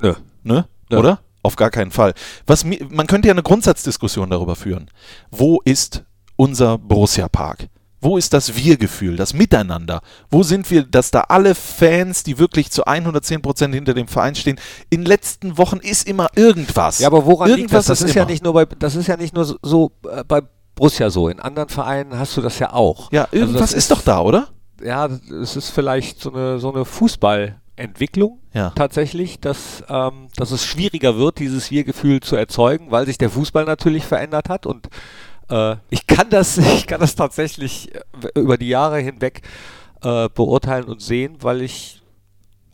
Nö. Ne? Nö. Oder? Auf gar keinen Fall. Was man könnte ja eine Grundsatzdiskussion darüber führen. Wo ist unser Borussia Park? Wo ist das Wir-Gefühl, das Miteinander? Wo sind wir, dass da alle Fans, die wirklich zu 110% hinter dem Verein stehen, in den letzten Wochen ist immer irgendwas. Ja, aber woran liegt irgendwas das? Das ist, ja immer. nicht nur bei das ist ja nicht nur so, äh, bei Borussia so. In anderen Vereinen hast du das ja auch. Ja, Also irgendwas das ist doch da, oder? Ja, es ist vielleicht so eine so eine Fußballentwicklung Ja. tatsächlich, dass ähm, dass es schwieriger wird, dieses Wir-Gefühl zu erzeugen, weil sich der Fußball natürlich verändert hat und äh, ich kann das ich kann das tatsächlich äh, über die Jahre hinweg äh, beurteilen und sehen, weil ich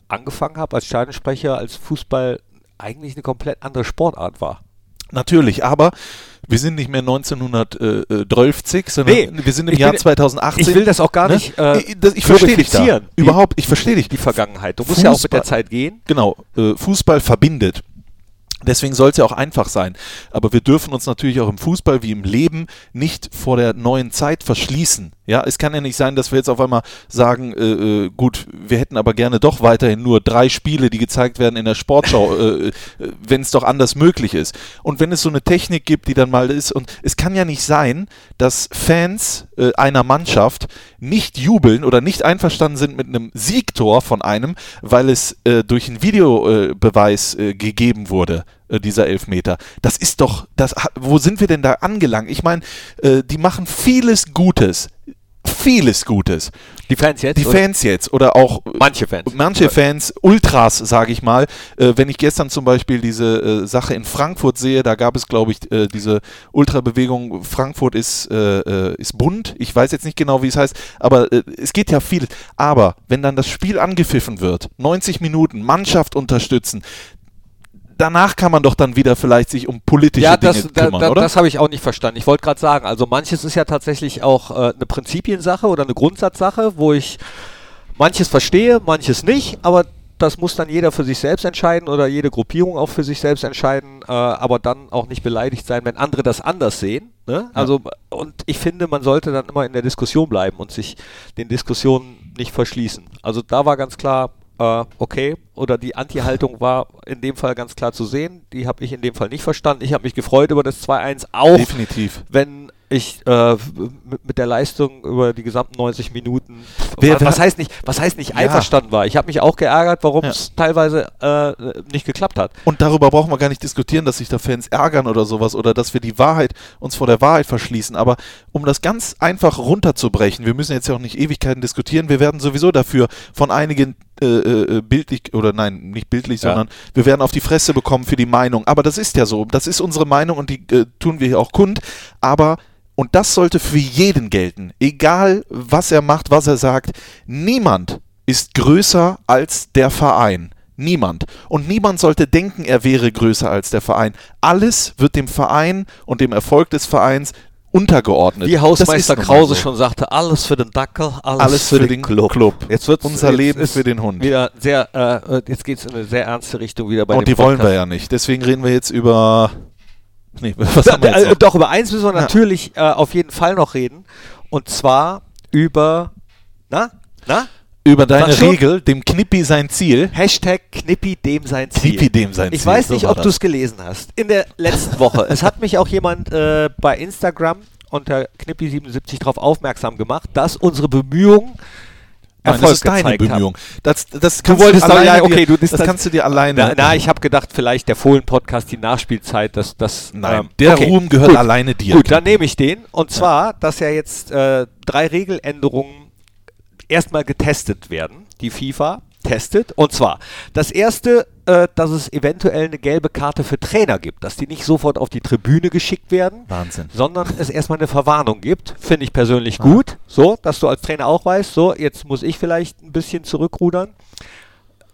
angefangen habe als Stadionsprecher, als Fußball eigentlich eine komplett andere Sportart war. Natürlich, aber wir sind nicht mehr 1912, sondern Nee, wir sind im Jahr bin- 2018. Ich will das auch gar Ne? nicht äh, ich das- ich verstehe dich da. Überhaupt, ich verstehe dich. die Vergangenheit. Du musst ja auch mit der Zeit gehen. Genau, äh, Fußball verbindet. Deswegen soll es ja auch einfach sein. Aber wir dürfen uns natürlich auch im Fußball wie im Leben nicht vor der neuen Zeit verschließen. Ja, es kann ja nicht sein, dass wir jetzt auf einmal sagen, äh, äh, gut, wir hätten aber gerne doch weiterhin nur drei Spiele, die gezeigt werden in der Sportschau, äh, äh, wenn es doch anders möglich ist. Und wenn es so eine Technik gibt, die dann mal ist, und es kann ja nicht sein, dass Fans äh, einer Mannschaft nicht jubeln oder nicht einverstanden sind mit einem Siegtor von einem, weil es äh, durch einen Videobeweis äh, gegeben wurde, äh, dieser Elfmeter. Das ist doch, das, wo sind wir denn da angelangt? Ich meine, äh, die machen vieles Gutes. Vieles Gutes. Die Fans jetzt? Die oder? Fans jetzt oder auch äh, Manche Fans. manche Fans, Ultras, sage ich mal. Äh, wenn ich gestern zum Beispiel diese äh, Sache in Frankfurt sehe, da gab es, glaube ich, äh, diese Ultrabewegung. Frankfurt ist, äh, äh, ist bunt. Ich weiß jetzt nicht genau, wie es heißt, aber es geht ja viel. Aber wenn dann das Spiel angepfiffen wird, 90 Minuten, Mannschaft unterstützen, danach kann man doch dann wieder vielleicht sich um politische ja, Dinge das, da, kümmern, da, oder? das habe ich auch nicht verstanden. Ich wollte gerade sagen, also manches ist ja tatsächlich auch äh, eine Prinzipiensache oder eine Grundsatzsache, wo ich manches verstehe, manches nicht, aber das muss dann jeder für sich selbst entscheiden oder jede Gruppierung auch für sich selbst entscheiden, äh, aber dann auch nicht beleidigt sein, wenn andere das anders sehen. Ne? Also und ich finde, man sollte dann immer in der Diskussion bleiben und sich den Diskussionen nicht verschließen. Also da war ganz klar, äh, okay, oder die Anti-Haltung war in dem Fall ganz klar zu sehen. Die habe ich in dem Fall nicht verstanden. Ich habe mich gefreut über das 2-1 auch, Definitiv. wenn ich äh, mit, der Leistung über die gesamten 90 Minuten, Wer- was, wer- heißt nicht, was heißt nicht Ja. einverstanden war. Ich habe mich auch geärgert, warum Ja. es teilweise äh, nicht geklappt hat. Und darüber brauchen wir gar nicht diskutieren, dass sich da Fans ärgern oder sowas oder dass wir die Wahrheit, uns vor der Wahrheit verschließen. Aber um das ganz einfach runterzubrechen, wir müssen jetzt ja auch nicht Ewigkeiten diskutieren, wir werden sowieso dafür von einigen äh, äh, bildlich oder nein, nicht bildlich, Ja. sondern wir werden auf die Fresse bekommen für die Meinung. Aber das ist ja so, das ist unsere Meinung und die äh, tun wir hier auch kund. Aber und das sollte für jeden gelten, egal was er macht, was er sagt. Niemand ist größer als der Verein. Niemand. Und niemand sollte denken, er wäre größer als der Verein. Alles wird dem Verein und dem Erfolg des Vereins untergeordnet. Wie Hausmeister ist Krause so. schon sagte, alles für den Dackel, alles, Alles für den Club. Jetzt wird Unser Leben für den Hund. Wieder sehr, äh, jetzt geht es in eine sehr ernste Richtung wieder bei Und dem die wollen wir Podcast. ja nicht. Deswegen reden wir jetzt über. Nee, was Da, haben wir jetzt äh, noch? doch, über eins müssen wir Ja. natürlich äh, auf jeden Fall noch reden. Und zwar über, na, na? Über deine. Regel, dem Knippi sein Ziel. Hashtag Knippi dem sein Ziel. Knippi dem sein ich Ziel, weiß so nicht, war ob du es gelesen hast. In der letzten Woche. es hat mich auch jemand äh, bei Instagram unter Knippi77 darauf aufmerksam gemacht, dass unsere Bemühungen Nein, Erfolg das ist deine haben. Bemühung. Das, das Du wolltest doch, alleine ja, okay, du das das- kannst du dir alleine. Na, na ich habe gedacht, vielleicht der Fohlen-Podcast, die Nachspielzeit, das, das Nein, ähm, der okay, Ruhm gehört gut. alleine dir. Gut, dann nehme ich den. Und zwar, dass ja jetzt äh, drei Regeländerungen erstmal getestet werden. Die FIFA testet. Und zwar, das erste, äh, dass es eventuell eine gelbe Karte für Trainer gibt, dass die nicht sofort auf die Tribüne geschickt werden, Wahnsinn. sondern es erstmal eine Verwarnung gibt. Finde ich persönlich gut. So, dass du als Trainer auch weißt, so, jetzt muss ich vielleicht ein bisschen zurückrudern.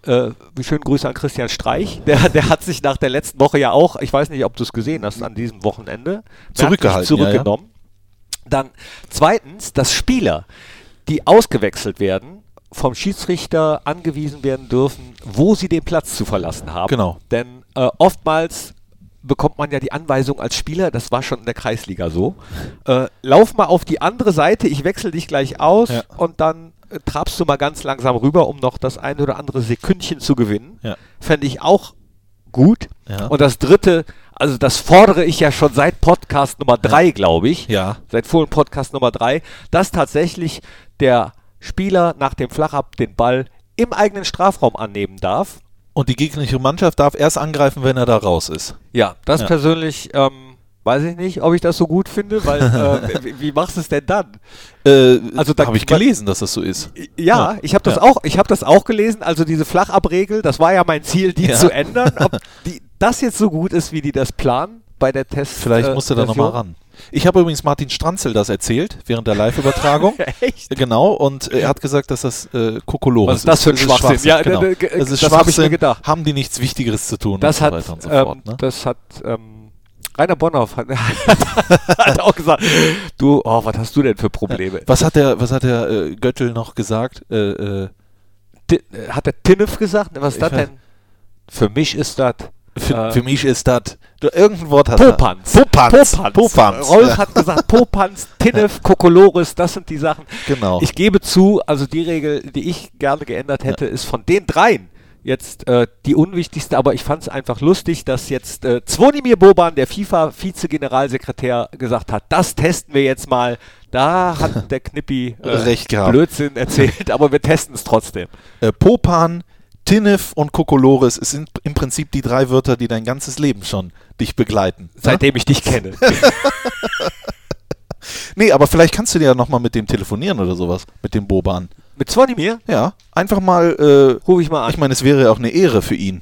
äh, schönen Grüße an Christian Streich. Der, der hat sich nach der letzten Woche ja auch, ich weiß nicht, ob du es gesehen hast, an diesem Wochenende Zurückgehalten, zurückgenommen. Dann zweitens, dass Spieler, die ausgewechselt werden, vom Schiedsrichter angewiesen werden dürfen, wo sie den Platz zu verlassen haben. Genau. Denn äh, oftmals bekommt man ja die Anweisung als Spieler, das war schon in der Kreisliga so, äh, lauf mal auf die andere Seite, ich wechsle dich gleich aus Ja. und dann äh, trabst du mal ganz langsam rüber, um noch das ein oder andere Sekündchen zu gewinnen. Ja. Fände ich auch gut. Ja. Und das dritte, also das fordere ich ja schon seit Podcast Nummer drei, glaube ich. Ja. Seit Fohlen Podcast Nummer drei, dass tatsächlich der Spieler nach dem Flachab den Ball im eigenen Strafraum annehmen darf. Und die gegnerische Mannschaft darf erst angreifen, wenn er da raus ist. Ja, das Ja. persönlich ähm, weiß ich nicht, ob ich das so gut finde, weil äh, wie, wie machst du es denn dann? Äh, Also da- habe ich gelesen, dass das so ist. Ja, Ja. ich habe das Ja. auch, ich habe das auch gelesen. Also diese Flachabregel, das war ja mein Ziel, die Ja. zu ändern. Ob die, das jetzt so gut ist, wie die das planen bei der Test. Vielleicht äh, musst du da nochmal ran. Ich habe übrigens Martin Stranzel das erzählt während der Live-Übertragung. Echt? Genau, und er hat gesagt, dass das äh, Kokolores Was ist das für ein Schwachsinn? Ja, genau. d- d- Es ist das hab ich mir Schwachsinn, gedacht. Haben die nichts Wichtigeres zu tun Das und hat, so weiter und so ähm, fort. Ne? das hat ähm, Rainer Bonhoff hat, hat auch gesagt, du, oh, was hast du denn für Probleme? Was hat der, was hat der äh, Göttel noch gesagt? Äh, äh, äh, hat der Tinnef gesagt? Was ist das denn? Für mich ist das für, Äh, für mich ist das. Du, irgendein Wort hat Popanz. er. Popanz. Popanz. Popanz. Rolf Ja, hat gesagt, Popanz, Tinnef, Kokolores, das sind die Sachen. Genau. Ich gebe zu, also die Regel, die ich gerne geändert hätte, ist von den dreien jetzt äh, die unwichtigste, aber ich fand es einfach lustig, dass jetzt äh, Zvonimir Boban, der FIFA-Vize-Generalsekretär, gesagt hat, das testen wir jetzt mal. Da hat der Knippi äh, Recht gehabt. Blödsinn erzählt, aber wir testen es trotzdem. äh, Popan, Tinnef und Kokolores, es sind im Prinzip die drei Wörter, die dein ganzes Leben schon dich begleiten. ne? Seitdem ich dich kenne. Nee, aber vielleicht kannst du dir ja nochmal mit dem telefonieren oder sowas, mit dem Boban. Mit Zvonimir Ja, einfach mal, rufe ich mal äh, an. ich meine, es wäre ja auch eine Ehre für ihn,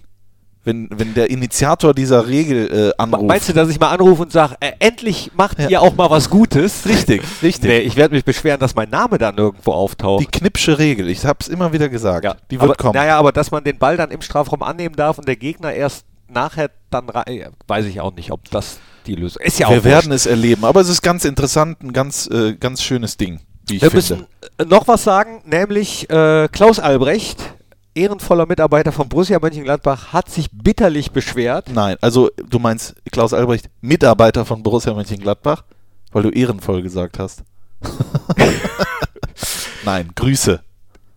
wenn, wenn der Initiator dieser Regel äh, anruft. Meinst du, dass ich mal anrufe und sage, äh, endlich macht Ja. ihr auch mal was Gutes? Richtig, richtig. Nee, ich werde mich beschweren, dass mein Name dann irgendwo auftaucht. Die Knipsche Regel, ich habe es immer wieder gesagt, ja. die wird aber, kommen. Naja, aber dass man den Ball dann im Strafraum annehmen darf und der Gegner erst nachher dann rein, weiß ich auch nicht, ob das die Lösung ist. Ja auch Wir werden es erleben, aber es ist ganz interessant, ein ganz, äh, ganz schönes Ding, wie ich Wir finde. müssen äh, noch was sagen, nämlich äh, Klaus Albrecht, ehrenvoller Mitarbeiter von Borussia Mönchengladbach, hat sich bitterlich beschwert. Nein, also du meinst Klaus Albrecht, Mitarbeiter von Borussia Mönchengladbach, weil du ehrenvoll gesagt hast. Nein, Grüße.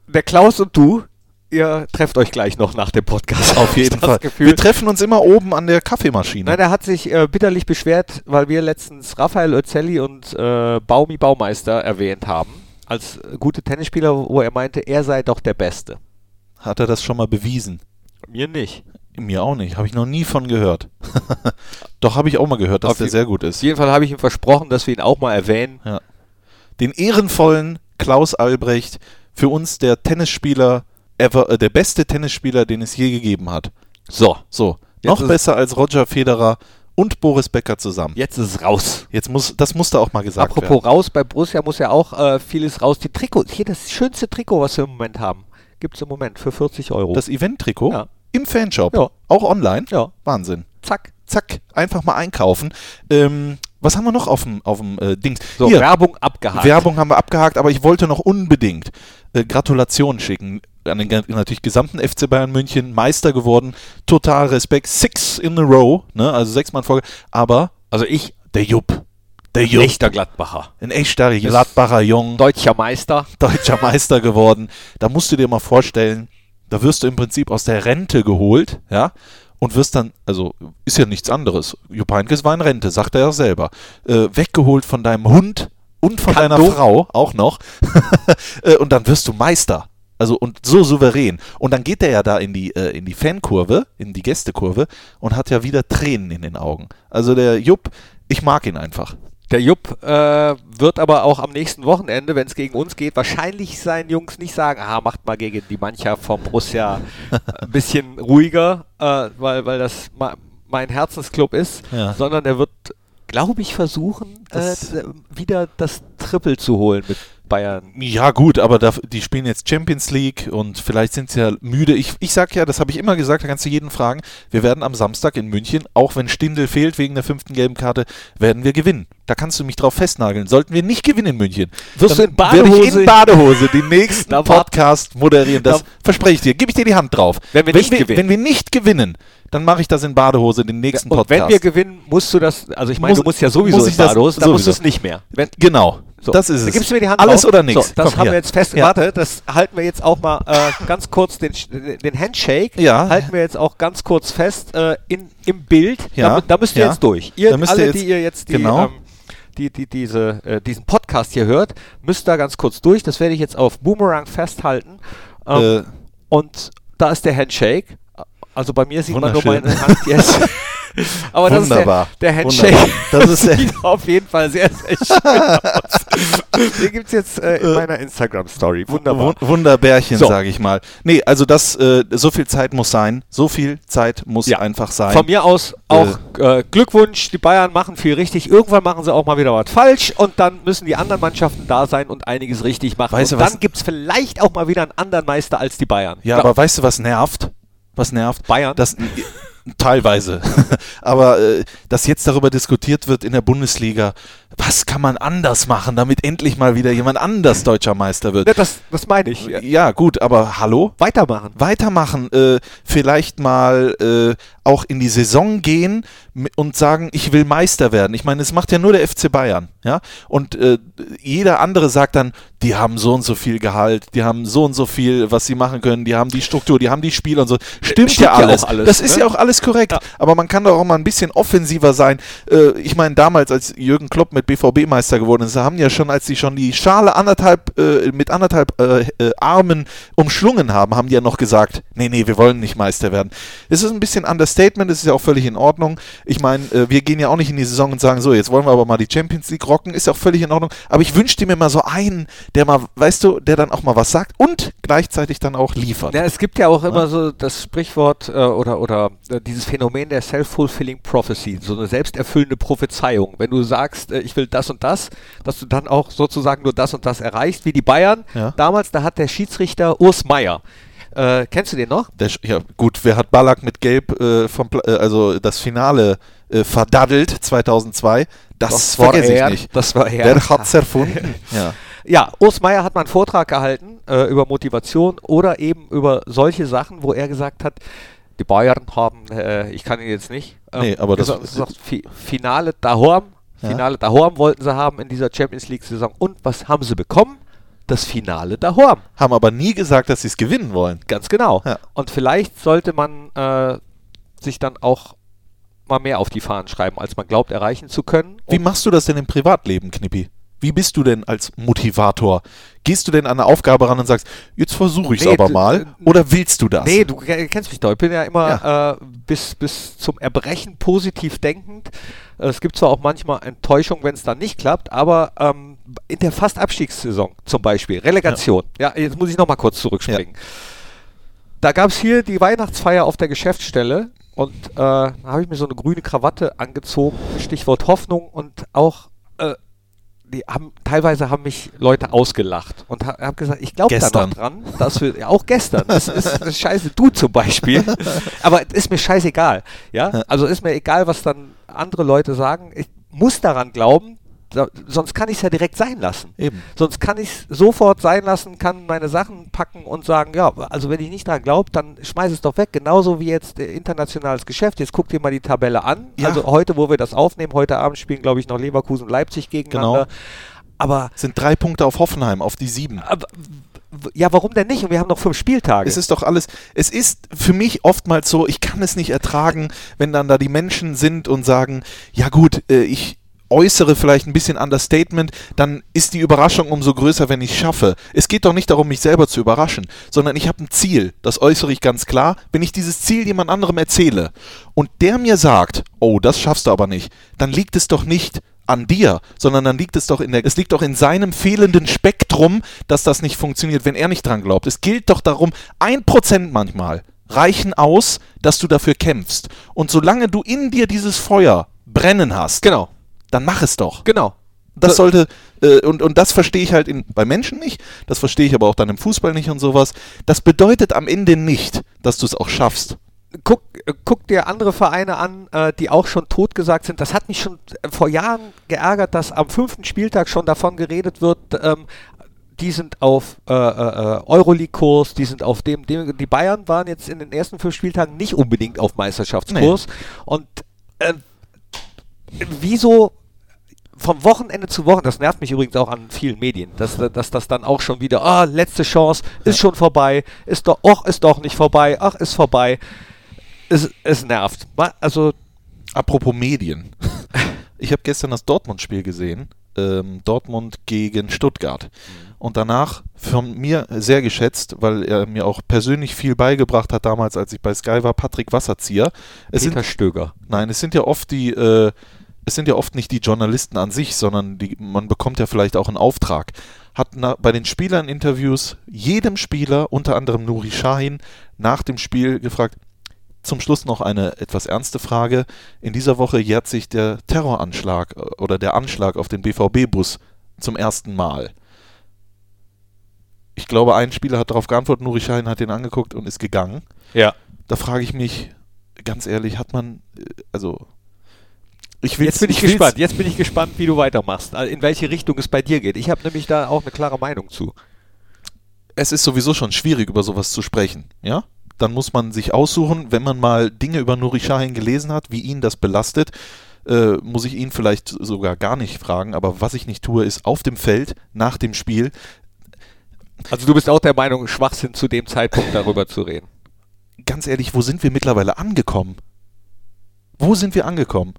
Der Klaus und du, ihr trefft euch gleich noch nach dem Podcast. Auf jeden Fall. Gefühl. Wir treffen uns immer oben an der Kaffeemaschine. Nein, er hat sich äh, bitterlich beschwert, weil wir letztens Raphael Özzelli und äh, Baumi Baumeister erwähnt haben. Als gute Tennisspieler, wo er meinte, er sei doch der Beste. Hat er das schon mal bewiesen? Mir nicht. Mir auch nicht. Habe ich noch nie von gehört. Doch habe ich auch mal gehört, dass Auf der sehr gut Auf ist. jeden Fall habe ich ihm versprochen, dass wir ihn auch mal erwähnen. Den ehrenvollen Klaus Albrecht, für uns der Tennisspieler ever, äh, der beste Tennisspieler, den es je gegeben hat. So, So, Jetzt noch besser als Roger Federer und Boris Becker zusammen. jetzt ist es raus. Jetzt muss, das musste auch mal gesagt Apropos raus, bei Borussia muss ja auch äh, vieles raus. Die Trikots, hier das schönste Trikot, was wir im Moment haben, gibt es im Moment für 40 Euro. werden. Das Event-Trikot Ja. im Fanshop, Ja. auch online. ja, Wahnsinn. zack. Zack, einfach mal einkaufen. Ähm, was haben wir noch auf dem auf dem äh, Dings? So, Hier, Werbung abgehakt. Werbung haben wir abgehakt, aber ich wollte noch unbedingt äh, Gratulationen schicken an den natürlich gesamten FC Bayern München, Meister geworden, total Respekt, six in a row, ne, also sechsmal in Folge, aber Also ich, der Jupp, der ein Jupp, echter Gladbacher. ein echter Gladbacher Jung, Deutscher Meister. deutscher Meister geworden, da musst du dir mal vorstellen, da wirst du im Prinzip aus der Rente geholt, ja, und wirst dann, also ist ja nichts anderes. Jupp Heynckes war in Rente, sagt er ja selber. Äh, weggeholt von deinem Hund und von Kando. deiner Frau auch noch. äh, und dann wirst du Meister. Also und so souverän. Und dann geht er ja da in die, äh, in die Fankurve, in die Gästekurve und hat ja wieder Tränen in den Augen. Also der Jupp, ich mag ihn einfach. Der Jupp äh, wird aber auch am nächsten Wochenende, wenn es gegen uns geht, wahrscheinlich seinen Jungs nicht sagen, ah, macht mal gegen die Mannschaft vom Borussia ein bisschen ruhiger, äh, weil, weil das mein Herzensclub ist, Ja. sondern er wird, glaube ich, versuchen, äh, Das- d- wieder das Triple zu holen mit Bayern. Ja, gut, aber da, die spielen jetzt Champions League und vielleicht sind sie ja müde. Ich, ich sag ja, das habe ich immer gesagt, da kannst du jeden fragen. Wir werden am Samstag in München, auch wenn Stindel fehlt wegen der fünften gelben Karte, werden wir gewinnen. Da kannst du mich drauf festnageln. Sollten wir nicht gewinnen in München, Wirst du in werde ich Badehose- in Badehose den nächsten Podcast moderieren. Das Da- verspreche ich dir. Gib ich dir die Hand drauf. Wenn wir nicht wir, gewinnen. Wenn wir nicht gewinnen, dann mache ich das in Badehose den nächsten Und Podcast. wenn wir gewinnen, musst du das, also ich meine, du musst ja sowieso in Badehose, dann musst du es sowieso. nicht mehr. Wenn, genau, so, das ist es. gibst du mir die Hand Alles drauf. oder nichts. So, das Komm, haben hier. wir jetzt fest. Ja. Warte, das halten wir jetzt auch mal äh, ganz kurz, den, den Handshake Ja. halten wir jetzt auch ganz kurz fest äh, in, im Bild. Ja. Da, da müsst ihr Ja. jetzt durch. Ihr, müsst ihr alle, jetzt- die ihr jetzt die, genau. ähm, die, die, diese, äh, diesen Podcast hier hört, müsst da ganz kurz durch. Das werde ich jetzt auf Boomerang festhalten. Ähm, Äh, und da ist der Handshake. Also bei mir sieht man nur meine Hand jetzt. Aber das Wunderbar. ist der, der Handshake. Wunderbar. Das ist der- sieht auf jeden Fall sehr, sehr schön aus. Den gibt es jetzt äh, in meiner Instagram-Story. Wunderbar. Wun- Wunderbärchen, So. sage ich mal. Nee, also das, äh, so viel Zeit muss sein. So viel Zeit muss Ja. einfach sein. Von mir aus auch äh, Glückwunsch, die Bayern machen viel richtig. Irgendwann machen sie auch mal wieder was falsch und dann müssen die anderen Mannschaften da sein und einiges richtig machen. Weißt und dann gibt es vielleicht auch mal wieder einen anderen Meister als die Bayern. ja, aber weißt du, was nervt? Was nervt? Bayern? Das, teilweise. aber äh, dass jetzt darüber diskutiert wird in der Bundesliga, was kann man anders machen, damit endlich mal wieder jemand anders deutscher Meister wird. Ja, das, das meine ich. Ja, gut, aber hallo? Weitermachen. weitermachen, äh, vielleicht mal äh, auch in die Saison gehen und sagen, ich will Meister werden. Ich meine, es macht ja nur der FC Bayern, ja. Und äh, jeder andere sagt dann, die haben so und so viel Gehalt, die haben so und so viel, was sie machen können, die haben die Struktur, die haben die Spiele und so. Stimmt, Stimmt ja ja alles. auch alles, Das ist ne? ja auch alles korrekt. Ja. Aber man kann doch auch mal ein bisschen offensiver sein. Äh, ich meine, damals, als Jürgen Klopp mit BVB Meister geworden ist, haben ja schon, als sie schon die Schale anderthalb, äh, mit anderthalb äh, äh, Armen umschlungen haben, haben die ja noch gesagt, nee, nee, wir wollen nicht Meister werden. Es ist ein bisschen Understatement, das ist ja auch völlig in Ordnung. Ich meine, äh, wir gehen ja auch nicht in die Saison und sagen, so, jetzt wollen wir aber mal die Champions League rocken, ist ja auch völlig in Ordnung. Aber ich wünschte mir mal so einen, der mal, weißt du, der dann auch mal was sagt und gleichzeitig dann auch liefert. Ja, es gibt ja auch immer so das Sprichwort äh, oder, oder äh, dieses Phänomen der Self-Fulfilling Prophecy, so eine selbsterfüllende Prophezeiung. Wenn du sagst, äh, ich will das und das, dass du dann auch sozusagen nur das und das erreichst, wie die Bayern. Ja. Damals, da hat der Schiedsrichter Urs Meier. Äh, kennst du den noch? Der, ja, gut, wer hat Ballack mit Gelb, äh, vom, äh, also das Finale äh, verdaddelt 2002? Das, vergesse ich nicht. Das war er. Wer hat's erfunden? ja. Ja, Urs Meier hat mal einen Vortrag gehalten äh, über Motivation oder eben über solche Sachen, wo er gesagt hat, die Bayern haben, äh, ich kann ihn jetzt nicht, ähm, Nee, aber das- gesagt, gesagt, Fi Finale daheim, Ja. Finale daheim wollten sie haben in dieser Champions League Saison. Und was haben sie bekommen? Das Finale daheim. Haben aber nie gesagt, dass sie es gewinnen wollen. Ganz genau. Ja. Und vielleicht sollte man äh, sich dann auch mal mehr auf die Fahnen schreiben, als man glaubt erreichen zu können. Wie machst du das denn im Privatleben, Knippi? Wie bist du denn als Motivator? Gehst du denn an eine Aufgabe ran und sagst, jetzt versuche ich es Nee, aber mal? Oder willst du das? Nee, du ke- kennst mich doch. Ich bin ja immer Äh, bis, bis zum Erbrechen positiv denkend. Es gibt zwar auch manchmal Enttäuschung, wenn es dann nicht klappt, aber ähm, in der Fast-Abstiegssaison zum Beispiel, Relegation. Ja, jetzt muss ich nochmal kurz zurückspringen. Da gab es hier die Weihnachtsfeier auf der Geschäftsstelle und äh, da habe ich mir so eine grüne Krawatte angezogen, Stichwort Hoffnung und auch die haben teilweise haben mich Leute ausgelacht und ha, habe gesagt, ich glaube da noch dran, dass wir ja, auch gestern. Das ist, das scheiße, du zum Beispiel. Aber es ist mir scheißegal. Ja, also ist mir egal, was dann andere Leute sagen. Ich muss daran glauben, sonst kann ich es ja direkt sein lassen. Eben. Sonst kann ich es sofort sein lassen, kann meine Sachen packen und sagen, ja, also wenn ich nicht daran glaube, dann schmeiß es doch weg. Genauso wie jetzt äh, internationales Geschäft. Jetzt guck dir mal die Tabelle an. Ja. Also heute, wo wir das aufnehmen, heute Abend spielen, glaube ich, noch Leverkusen und Leipzig gegeneinander. Genau. Aber, Sind drei Punkte auf Hoffenheim, auf die sieben. aber ja, warum denn nicht? Und wir haben noch fünf Spieltage. Es ist doch alles, es ist für mich oftmals so, ich kann es nicht ertragen, wenn dann da die Menschen sind und sagen, ja gut, äh, ich äußere vielleicht ein bisschen Understatement, dann ist die Überraschung umso größer, wenn ich es schaffe. Es geht doch nicht darum, mich selber zu überraschen, sondern ich habe ein Ziel, das äußere ich ganz klar. Wenn ich dieses Ziel jemand anderem erzähle und der mir sagt, oh, das schaffst du aber nicht, dann liegt es doch nicht an dir, sondern dann liegt es doch in der, es liegt doch in seinem fehlenden Spektrum, dass das nicht funktioniert, wenn er nicht dran glaubt. Es gilt doch darum, ein Prozent manchmal reichen aus, dass du dafür kämpfst. Und solange du in dir dieses Feuer brennen hast, genau, dann mach es doch. genau. Das So- sollte, Äh, und, und das verstehe ich halt in, bei Menschen nicht, das verstehe ich aber auch dann im Fußball nicht und sowas. Das bedeutet am Ende nicht, dass du es auch schaffst. Guck, äh, guck dir andere Vereine an, äh, die auch schon totgesagt sind. Das hat mich schon äh, vor Jahren geärgert, dass am fünften Spieltag schon davon geredet wird, ähm, die sind auf äh, äh, Euroleague-Kurs, die sind auf dem, dem, die Bayern waren jetzt in den ersten fünf Spieltagen nicht unbedingt auf Meisterschaftskurs. Und äh, wieso vom Wochenende zu Wochen, das nervt mich übrigens auch an vielen Medien, dass, dass das dann auch schon wieder, ah, letzte Chance, ist schon vorbei, ist doch, ach, ist doch nicht vorbei, ach, ist vorbei. Es, es nervt. Also, Apropos Medien. Ich habe gestern das Dortmund-Spiel gesehen. Ähm, Dortmund gegen Stuttgart. Und danach von mir sehr geschätzt, weil er mir auch persönlich viel beigebracht hat damals, als ich bei Sky war, Patrick Wasserzieher. Es Peter sind, Stöger. nein, es sind ja oft die, äh, es sind ja oft nicht die Journalisten an sich, sondern die, man bekommt ja vielleicht auch einen Auftrag. Hat na, bei den Spielern-Interviews jedem Spieler, unter anderem Nuri Sahin, nach dem Spiel gefragt, zum Schluss noch eine etwas ernste Frage. In dieser Woche jährt sich der Terroranschlag äh, oder der Anschlag auf den BVB-Bus zum ersten Mal. Ich glaube, ein Spieler hat darauf geantwortet, Nuri Sahin hat den angeguckt und ist gegangen. Ja. Da frage ich mich, ganz ehrlich, hat man, äh, also, ich Jetzt bin ich, will's- gespannt. Jetzt bin ich gespannt, wie du weitermachst. Also in welche Richtung es bei dir geht. Ich habe nämlich da auch eine klare Meinung zu. es ist sowieso schon schwierig, über sowas zu sprechen, ja? Dann muss man sich aussuchen, wenn man mal Dinge über Nuri Sahin gelesen hat, wie ihn das belastet, äh, muss ich ihn vielleicht sogar gar nicht fragen, aber was ich nicht tue, ist auf dem Feld, nach dem Spiel, Also du bist auch der Meinung, Schwachsinn zu dem Zeitpunkt darüber zu reden. ganz ehrlich, wo sind wir mittlerweile angekommen? Wo sind wir angekommen?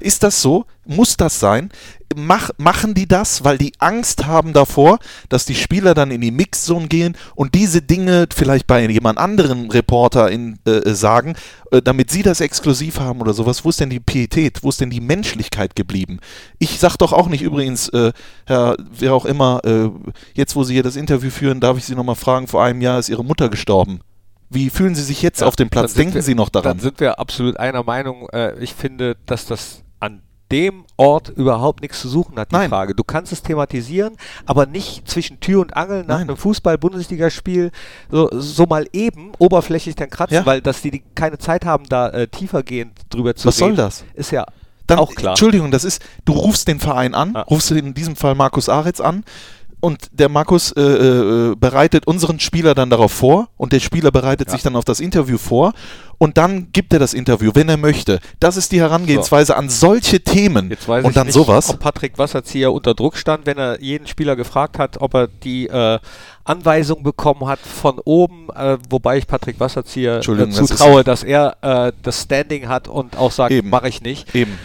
Ist das so? Muss das sein? Mach, machen die das, weil die Angst haben davor, dass die Spieler dann in die Mixzone gehen und diese Dinge vielleicht bei jemand anderen Reporter in, äh, sagen, äh, damit sie das exklusiv haben oder sowas? Wo ist denn die Pietät? Wo ist denn die Menschlichkeit geblieben? Ich sag doch auch nicht übrigens, äh, Herr, wer auch immer, äh, jetzt wo Sie hier das Interview führen, darf ich Sie nochmal fragen, vor einem Jahr ist Ihre Mutter gestorben. Wie fühlen Sie sich jetzt Ja, auf dem Platz? Denken wir- Sie noch daran? Dann sind wir absolut einer Meinung. Äh, ich finde, dass das dem Ort überhaupt nichts zu suchen hat, die Nein. Frage. Du kannst es thematisieren, aber nicht zwischen Tür und Angel nach Nein. einem Fußball-Bundesligaspiel so, so mal eben oberflächlich dann kratzen, Ja. weil dass die, die keine Zeit haben, da äh, tiefergehend drüber zu Was soll reden. das? Ist ja Dann, auch klar. Entschuldigung, das ist, du rufst den Verein an, Ja. rufst in diesem Fall Markus Aretz an und der Markus äh, äh, bereitet unseren Spieler dann darauf vor und der Spieler bereitet Ja. sich dann auf das Interview vor und dann gibt er das Interview, wenn er möchte. Das ist die Herangehensweise an solche Themen Jetzt weiß und ich dann nicht, sowas. ob Patrick Wasserzieher unter Druck stand, wenn er jeden Spieler gefragt hat, ob er die äh, Anweisung bekommen hat von oben, äh, wobei ich Patrick Wasserzieher äh, Entschuldigung, das zutraue, dass er äh, das Standing hat und auch sagt, mache ich nicht. Eben.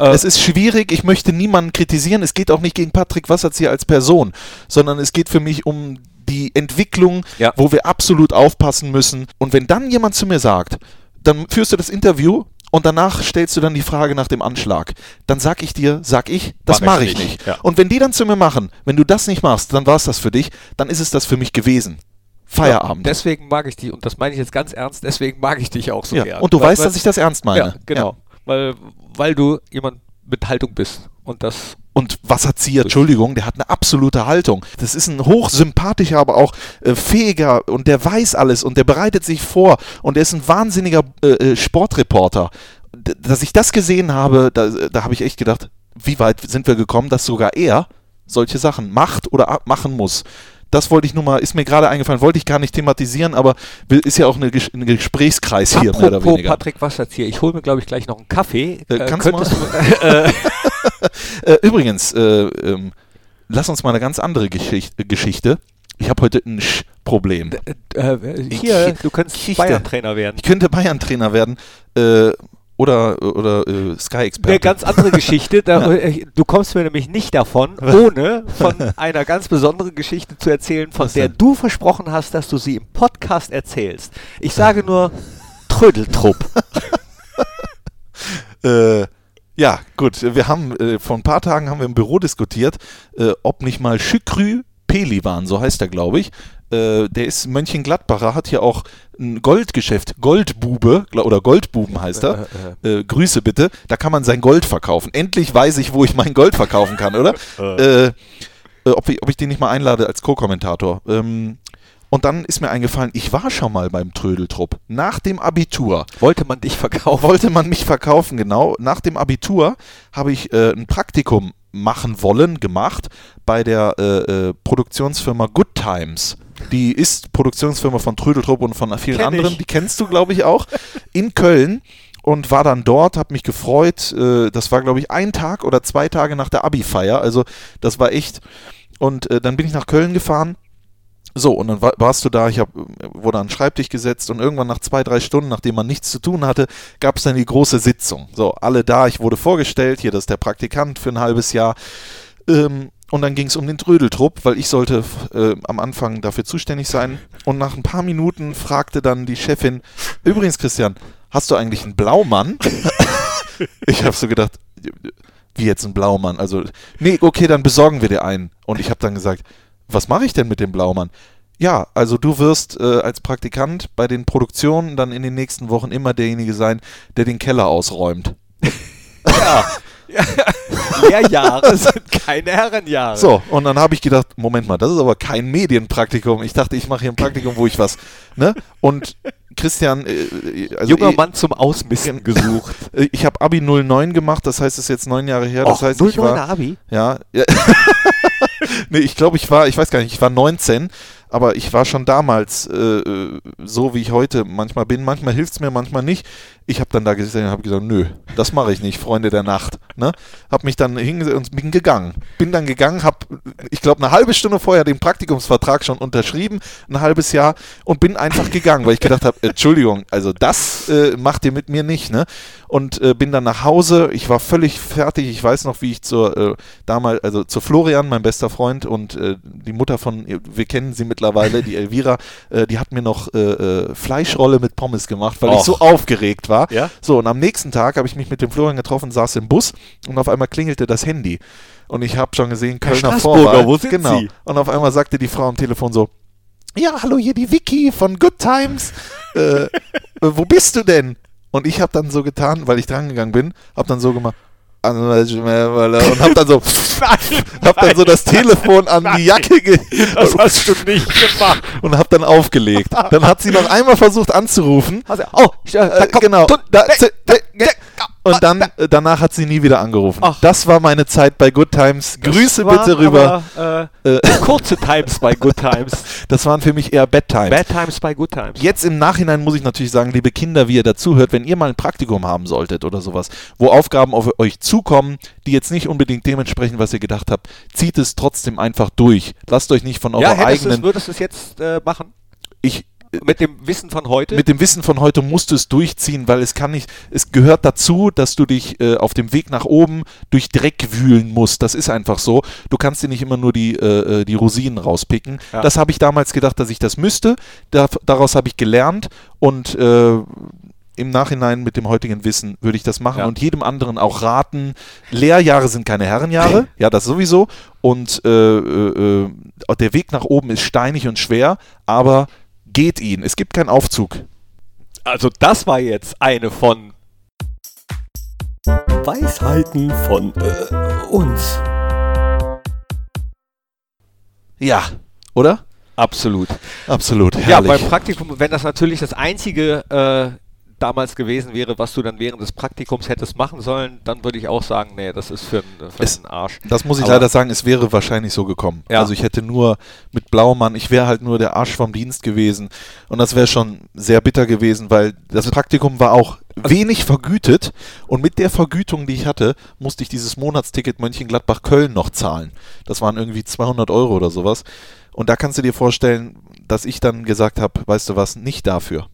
Äh, Es ist schwierig, ich möchte niemanden kritisieren. Es geht auch nicht gegen Patrick Wasserzieher als Person, sondern es geht für mich um die Entwicklung, Ja. wo wir absolut aufpassen müssen. Und wenn dann jemand zu mir sagt, dann führst du das Interview und danach stellst du dann die Frage nach dem Anschlag, dann sag ich dir, sag ich, das Mach mache ich ich nicht. Ja. Und wenn die dann zu mir machen, wenn du das nicht machst, dann war es das für dich, dann ist es das für mich gewesen. Feierabend. Ja, deswegen mag ich dich, und das meine ich jetzt ganz ernst, deswegen mag ich dich auch so ja. gern. Und du Weil- weißt, weil- dass ich das ernst meine. Ja, genau. Weil, weil du jemand mit Haltung bist. Und das Und Wasserzieher, Entschuldigung, der hat eine absolute Haltung. Das ist ein hochsympathischer, aber auch äh, fähiger und der weiß alles und der bereitet sich vor und der ist ein wahnsinniger äh, äh, Sportreporter. D dass ich das gesehen habe, da, da habe ich echt gedacht, wie weit sind wir gekommen, dass sogar er solche Sachen macht oder machen muss. Das wollte ich nur mal, ist mir gerade eingefallen, wollte ich gar nicht thematisieren, aber ist ja auch eine, ein Gesprächskreis hier, mehr oder Apropos weniger. Patrick Wasserzieher, ich hole mir, glaube ich, gleich noch einen Kaffee. Äh, kannst du könntest du, äh, Äh, übrigens, äh, ähm, lass uns mal eine ganz andere Geschicht Geschichte. Ich habe heute ein Sch-Problem. äh, hier, Ich- du kannst Geschichte. Bayern-Trainer werden. Ich könnte Bayern-Trainer werden äh, oder, oder äh, Sky-Experte. Eine ganz andere Geschichte. Da, äh, Du kommst mir nämlich nicht davon, ohne von einer ganz besonderen Geschichte zu erzählen, von Was der denn? du versprochen hast, dass du sie im Podcast erzählst. Ich sage nur Trödeltrupp. Äh, ja, gut. Wir haben äh, vor ein paar Tagen haben wir im Büro diskutiert, äh, ob nicht mal Chikry Pelivan, so heißt er, glaube ich, Äh, der ist Mönchengladbacher, hat hier auch ein Goldgeschäft, Goldbube oder Goldbuben heißt er. Äh, Grüße bitte. Da kann man sein Gold verkaufen. Endlich weiß ich, wo ich mein Gold verkaufen kann, oder? äh, äh, ob, ich, ob ich den nicht mal einlade als Co-Kommentator. Ähm, und dann ist mir eingefallen, ich war schon mal beim Trödeltrupp. Nach dem Abitur Wollte man dich verkaufen? wollte man mich verkaufen, genau. Nach dem Abitur habe ich äh, ein Praktikum machen wollen, gemacht bei der äh, äh, Produktionsfirma Good Times. Die ist Produktionsfirma von Trödeltrupp und von vielen Kenn anderen. ich. Die kennst du, glaube ich, auch. In Köln. Und war dann dort, habe mich gefreut. Äh, das war, glaube ich, ein Tag oder zwei Tage nach der Abi-Feier. Also das war echt. Und äh, dann bin ich nach Köln gefahren. So, und dann wa- warst du da, ich hab, wurde an den Schreibtisch gesetzt und irgendwann nach zwei, drei Stunden, nachdem man nichts zu tun hatte, gab es dann die große Sitzung. So, alle da, ich wurde vorgestellt, hier, das ist der Praktikant für ein halbes Jahr. Ähm, und dann ging es um den Trödeltrupp, weil ich sollte äh, am Anfang dafür zuständig sein. Und nach ein paar Minuten fragte dann die Chefin, übrigens Christian, hast du eigentlich einen Blaumann? ich habe so gedacht, wie jetzt ein Blaumann? Also, nee, okay, dann besorgen wir dir einen. Und ich habe dann gesagt, was mache ich denn mit dem Blaumann? Ja, also du wirst äh, als Praktikant bei den Produktionen dann in den nächsten Wochen immer derjenige sein, der den Keller ausräumt. Lehrjahre sind keine Herrenjahre. So, und dann habe ich gedacht, Moment mal, das ist aber kein Medienpraktikum. Ich dachte, ich mache hier ein Praktikum, wo ich was, ne? Und Christian, äh, also Junger Mann zum Ausmisten gesucht. äh, ich habe Abi 09 gemacht, das heißt, es ist jetzt neun Jahre her. Das Och, heißt, ich 09er war, Abi? ja, ja. nee, ich glaube, ich war, ich weiß gar nicht, ich war 19, aber ich war schon damals äh, äh, so, wie ich heute manchmal bin. Manchmal hilft es mir, manchmal nicht. Ich habe dann da gesessen und habe gesagt, nö, das mache ich nicht, Freunde der Nacht. Ne? Habe mich dann hingesetzt und bin gegangen. Bin dann gegangen, habe, ich glaube, eine halbe Stunde vorher den Praktikumsvertrag schon unterschrieben, ein halbes Jahr, und bin einfach gegangen, weil ich gedacht habe, Entschuldigung, also das äh, macht ihr mit mir nicht. Ne? Und äh, bin dann nach Hause. Ich war völlig fertig. Ich weiß noch, wie ich zur äh, damals, also zu Florian, mein bester Freund, und äh, die Mutter von, wir kennen sie mittlerweile, die Elvira, äh, die hat mir noch äh, Fleischrolle mit Pommes gemacht, weil ich Och. so aufgeregt war. Ja? So, und am nächsten Tag habe ich mich mit dem Florian getroffen, saß im Bus und auf einmal klingelte das Handy. Und ich habe schon gesehen, Kölner Vorwahl. wo sind genau. Sie? Und auf einmal sagte die Frau am Telefon so, ja, hallo, hier die Vicky von Good Times. äh, äh, wo bist du denn? Und ich habe dann so getan, weil ich drangegangen bin, habe dann so gemacht, und hab dann so, hab dann so das Telefon an die Jacke ge Das hast du nicht gemacht. und hab dann aufgelegt. Dann hat sie noch einmal versucht anzurufen. Also, oh, ich, äh, da Äh, kommt- genau. Da, da- äh, nee, und dann danach hat sie nie wieder angerufen. Ach. Das war meine Zeit bei Good Times. Grüße bitte rüber. Aber, Äh, äh, kurze Times bei Good Times. das waren für mich eher Bad Times. Bad Times bei Good Times. Jetzt im Nachhinein muss ich natürlich sagen, liebe Kinder, wie ihr dazuhört, wenn ihr mal ein Praktikum haben solltet oder sowas, wo Aufgaben auf euch zukommen, die jetzt nicht unbedingt dementsprechend, was ihr gedacht habt, zieht es trotzdem einfach durch. Lasst euch nicht von ja, eurer du es, eigenen. würdest du es jetzt äh, machen? Ich, Mit dem Wissen von heute? mit dem Wissen von heute musst du es durchziehen, weil es kann nicht, es gehört dazu, dass du dich äh, auf dem Weg nach oben durch Dreck wühlen musst. Das ist einfach so. Du kannst dir nicht immer nur die, äh, äh, die Rosinen rauspicken. Ja. Das habe ich damals gedacht, dass ich das müsste. Da, daraus habe ich gelernt und äh, im Nachhinein mit dem heutigen Wissen würde ich das machen Ja. und jedem anderen auch raten. Lehrjahre sind keine Herrenjahre, ja, das sowieso. Und äh, äh, äh, der Weg nach oben ist steinig und schwer, aber geht ihn. Es gibt keinen Aufzug. also das war jetzt eine von Weisheiten von äh, uns. Ja, oder? absolut. Absolut. Ja, Herrlich. beim Praktikum, wenn das natürlich das einzige äh, damals gewesen wäre, was du dann während des Praktikums hättest machen sollen, dann würde ich auch sagen, nee, das ist für, einen- für Es- einen Arsch. das muss ich Aber- leider sagen, es wäre wahrscheinlich so gekommen. Ja. Also ich hätte nur mit Blaumann, ich wäre halt nur der Arsch vom Dienst gewesen und das wäre schon sehr bitter gewesen, weil das Praktikum war auch wenig vergütet und mit der Vergütung, die ich hatte, musste ich dieses Monatsticket Mönchengladbach-Köln noch zahlen. Das waren irgendwie 200 Euro oder sowas. Und da kannst du dir vorstellen, dass ich dann gesagt habe, weißt du was, nicht dafür.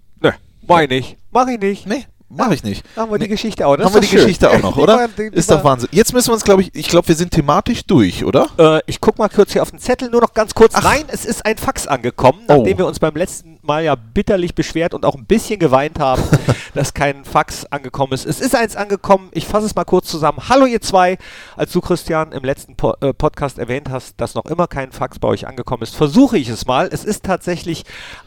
Mach ich nicht. Mach ich nicht. Nee, Mache ich nicht. Haben wir die. Geschichte auch. das Haben wir die schön. Geschichte auch noch, Die oder? war- die- die Ist doch Wahnsinn. Jetzt müssen wir uns, glaube ich, ich glaube, wir sind thematisch durch, oder? Äh, ich guck mal kurz hier auf den Zettel, nur noch ganz kurz. Nein, es ist ein Fax angekommen, Oh. nachdem wir uns beim letzten Mal ja bitterlich beschwert und auch ein bisschen geweint haben, dass kein Fax angekommen ist. Es ist eins angekommen. Ich fasse es mal kurz zusammen. Hallo ihr zwei. Als du, Christian, im letzten po äh, Podcast erwähnt hast, dass noch immer kein Fax bei euch angekommen ist, versuche ich es mal. Es ist tatsächlich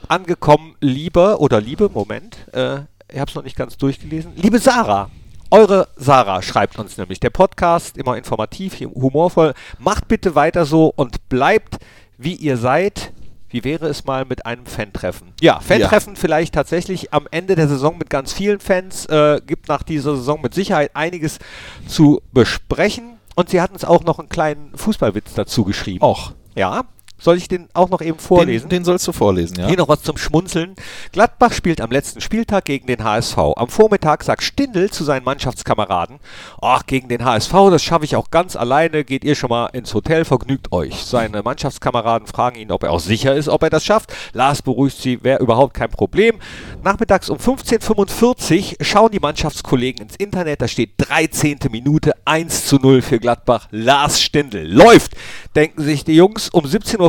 angekommen, lieber oder liebe, Moment, äh, ich habe es noch nicht ganz durchgelesen. Liebe Sarah, eure Sarah schreibt uns nämlich, der Podcast, immer informativ, humorvoll. Macht bitte weiter so und bleibt, wie ihr seid. Wie wäre es mal mit einem Fan-Treffen? Ja, Fan-Treffen vielleicht tatsächlich am Ende der Saison mit ganz vielen Fans. Äh, gibt nach dieser Saison mit Sicherheit einiges zu besprechen. Und sie hat uns auch noch einen kleinen Fußballwitz dazu geschrieben. Och. Ja, soll ich den auch noch eben vorlesen? Den, den sollst du vorlesen, ja. Hier noch was zum Schmunzeln. Gladbach spielt am letzten Spieltag gegen den HSV. Am Vormittag sagt Stindl zu seinen Mannschaftskameraden, ach, gegen den HSV, das schaffe ich auch ganz alleine, geht ihr schon mal ins Hotel, vergnügt euch. Seine Mannschaftskameraden fragen ihn, ob er auch sicher ist, ob er das schafft. Lars beruhigt sie, wäre überhaupt kein Problem. Nachmittags um 15.45 Uhr schauen die Mannschaftskollegen ins Internet, da steht 13. Minute 1 zu 0 für Gladbach. Lars Stindl läuft, denken sich die Jungs. Um 17.15 Uhr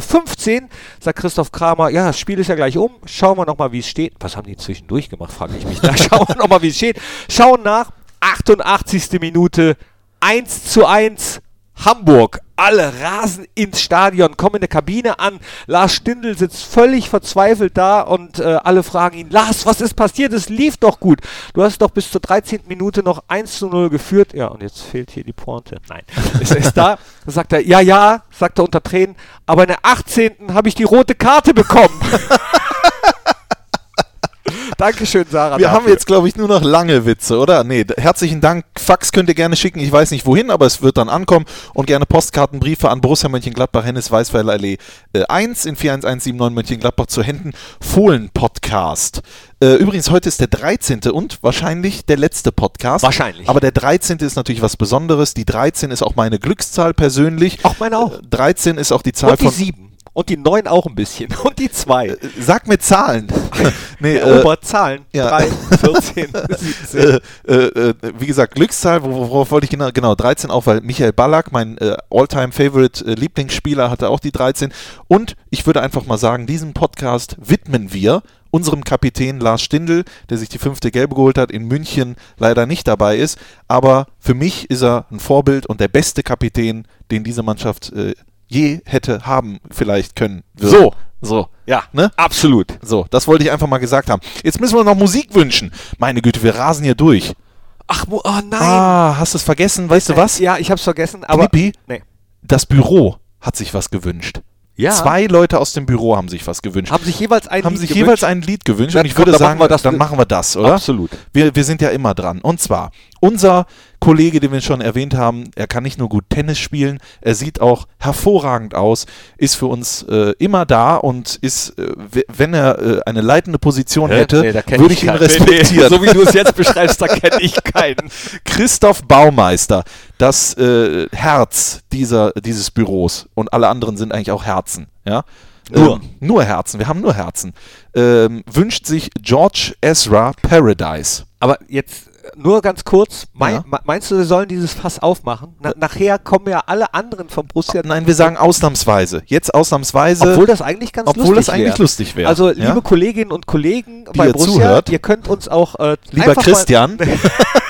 sagt Christoph Kramer, ja, das Spiel ist ja gleich um, schauen wir nochmal, wie es steht. Was haben die zwischendurch gemacht, frage ich mich. Da schauen wir nochmal, wie es steht. Schauen nach, 88. Minute, 1 zu 1, Hamburg. Alle rasen ins Stadion, kommen in der Kabine an. Lars Stindl sitzt völlig verzweifelt da und äh, alle fragen ihn, Lars, was ist passiert? Es lief doch gut. Du hast doch bis zur 13. Minute noch 1 zu 0 geführt. Ja, und jetzt fehlt hier die Pointe. Nein, es ist da. Sagt er, ja, ja, sagt er unter Tränen, aber in der 18. habe ich die rote Karte bekommen. Dankeschön, Sarah. Wir dafür. haben jetzt, glaube ich, nur noch lange Witze, oder? Nee, herzlichen Dank. Fax könnt ihr gerne schicken. Ich weiß nicht wohin, aber es wird dann ankommen. Und gerne Postkarten, Briefe an Borussia Mönchengladbach, Hennes Weißweiler Allee äh, 1 in 41179 Mönchengladbach zu Händen. Fohlen Podcast. Äh, übrigens, heute ist der 13. und wahrscheinlich der letzte Podcast. Wahrscheinlich. Aber der 13. ist natürlich was Besonderes. Die 13 ist auch meine Glückszahl persönlich. Auch meine auch. Äh, 13 ist auch die Zahl Und die von. sieben. Und die neun auch ein bisschen. Und die zwei. Sag mir Zahlen. Nee, Erobert Zahlen. ja. Drei, 14, 17. äh, äh, wie gesagt, Glückszahl, wo- worauf wollte ich genau, genau, 13 auch, weil Michael Ballack, mein äh, All-Time-Favorite äh, hatte auch die 13. Und ich würde einfach mal sagen, diesen Podcast widmen wir unserem Kapitän Lars Stindl, der sich die fünfte Gelbe geholt hat, in München leider nicht dabei ist. Aber für mich ist er ein Vorbild und der beste Kapitän, den diese Mannschaft äh, je hätte haben, vielleicht können. würde. So. So. Ja, Ne? absolut. So, das wollte ich einfach mal gesagt haben. Jetzt müssen wir noch Musik wünschen. Meine Güte, wir rasen hier durch. Ach, oh nein. Ah, hast du es vergessen? Weißt du was? Ja, ich hab's vergessen, aber. Knippi, Nee. das Büro hat sich was gewünscht. Ja. Zwei Leute aus dem Büro haben sich was gewünscht. haben sich jeweils ein haben Lied sich gewünscht. jeweils ein Lied gewünscht Dann und ich komm, würde dann sagen, machen dann machen wir das, oder? Absolut. Wir, wir sind ja immer dran. Und zwar, unser Kollege, den wir schon erwähnt haben, er kann nicht nur gut Tennis spielen, er sieht auch hervorragend aus, ist für uns äh, immer da und ist, äh, wenn er äh, eine leitende Position hätte, Nee, würde ich ihn keinen. Nee, respektieren. so wie du es jetzt beschreibst, da kenne ich keinen. Christoph Baumeister, das äh, Herz dieser, dieses Büros und alle anderen sind eigentlich auch Herzen. Ja? Nur. Ähm, nur Herzen, wir haben nur Herzen. Ähm, wünscht sich George Ezra Paradise. Aber jetzt nur ganz kurz, mein, Ja. me- meinst du, wir sollen dieses Fass aufmachen? Na, nachher kommen ja alle anderen vom Borussia. Nein, wir sagen ausnahmsweise. Jetzt ausnahmsweise. Obwohl das eigentlich ganz obwohl lustig das eigentlich wär. lustig wäre. Also, ja? liebe Kolleginnen und Kollegen bei ihr Borussia, zuhört. ihr könnt uns auch äh, Lieber Christian.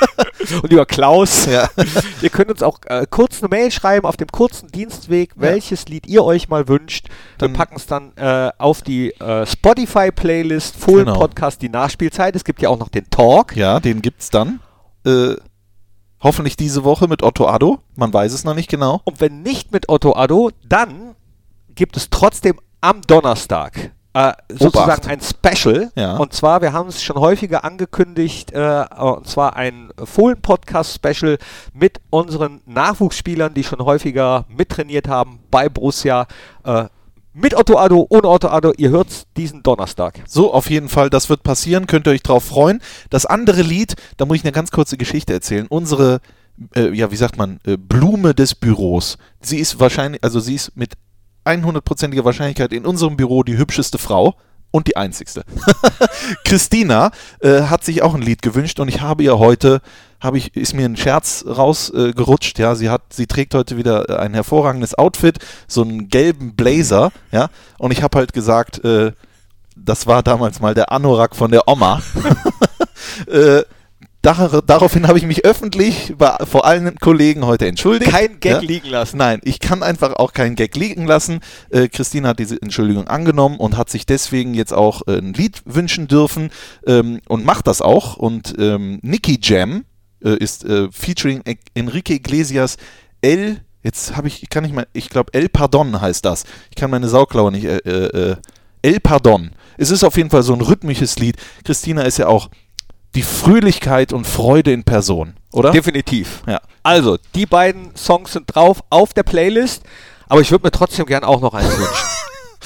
und lieber Klaus, Ja. ihr könnt uns auch äh, kurz eine Mail schreiben auf dem kurzen Dienstweg, welches Lied ihr euch mal wünscht. Dann- Wir packen es dann äh, auf die äh, Spotify-Playlist, Fohlen Genau. Podcast, die Nachspielzeit. Es gibt ja auch noch den Talk. ja, den gibt's dann. Äh, hoffentlich diese Woche mit Otto Addo. Man weiß es noch nicht genau. Und wenn nicht mit Otto Addo, dann gibt es trotzdem am Donnerstag äh, sozusagen Obacht. ein Special. Ja. Und zwar, wir haben es schon häufiger angekündigt, äh, und zwar ein Fohlen-Podcast-Special mit unseren Nachwuchsspielern, die schon häufiger mittrainiert haben bei Borussia. Äh, mit Otto Addo, ohne Otto Addo, ihr hört es diesen Donnerstag. So, auf jeden Fall, das wird passieren, könnt ihr euch drauf freuen. Das andere Lied, da muss ich eine ganz kurze Geschichte erzählen. Unsere, äh, ja, wie sagt man, äh, Blume des Büros. Sie ist wahrscheinlich, also sie ist mit 100%iger Wahrscheinlichkeit in unserem Büro die hübscheste Frau. und die einzigste. Christina äh, hat sich auch ein Lied gewünscht und ich habe ihr heute, habe ich, ist mir ein Scherz rausgerutscht, ja, sie hat, sie trägt heute wieder ein hervorragendes Outfit, so einen gelben Blazer, ja, und ich habe halt gesagt, äh, das war damals mal der Anorak von der Oma. Dar daraufhin habe ich mich öffentlich bei, vor allen Kollegen heute entschuldigt. Kein Gag ja? liegen lassen. Nein, ich kann einfach auch keinen Gag liegen lassen. Äh, Christine hat diese Entschuldigung angenommen und hat sich deswegen jetzt auch äh, ein Lied wünschen dürfen ähm, und macht das auch. Und ähm, Nicky Jam äh, ist äh, featuring Enrique Iglesias El, jetzt habe ich, kann ich mal, ich glaube El Pardon heißt das. Ich kann meine Sauklaue nicht, äh, äh, El Pardon. Es ist auf jeden Fall so ein rhythmisches Lied. Christina ist ja auch die Fröhlichkeit und Freude in Person, oder? Definitiv. Ja. Also, die beiden Songs sind drauf auf der Playlist, aber ich würde mir trotzdem gern auch noch eins wünschen.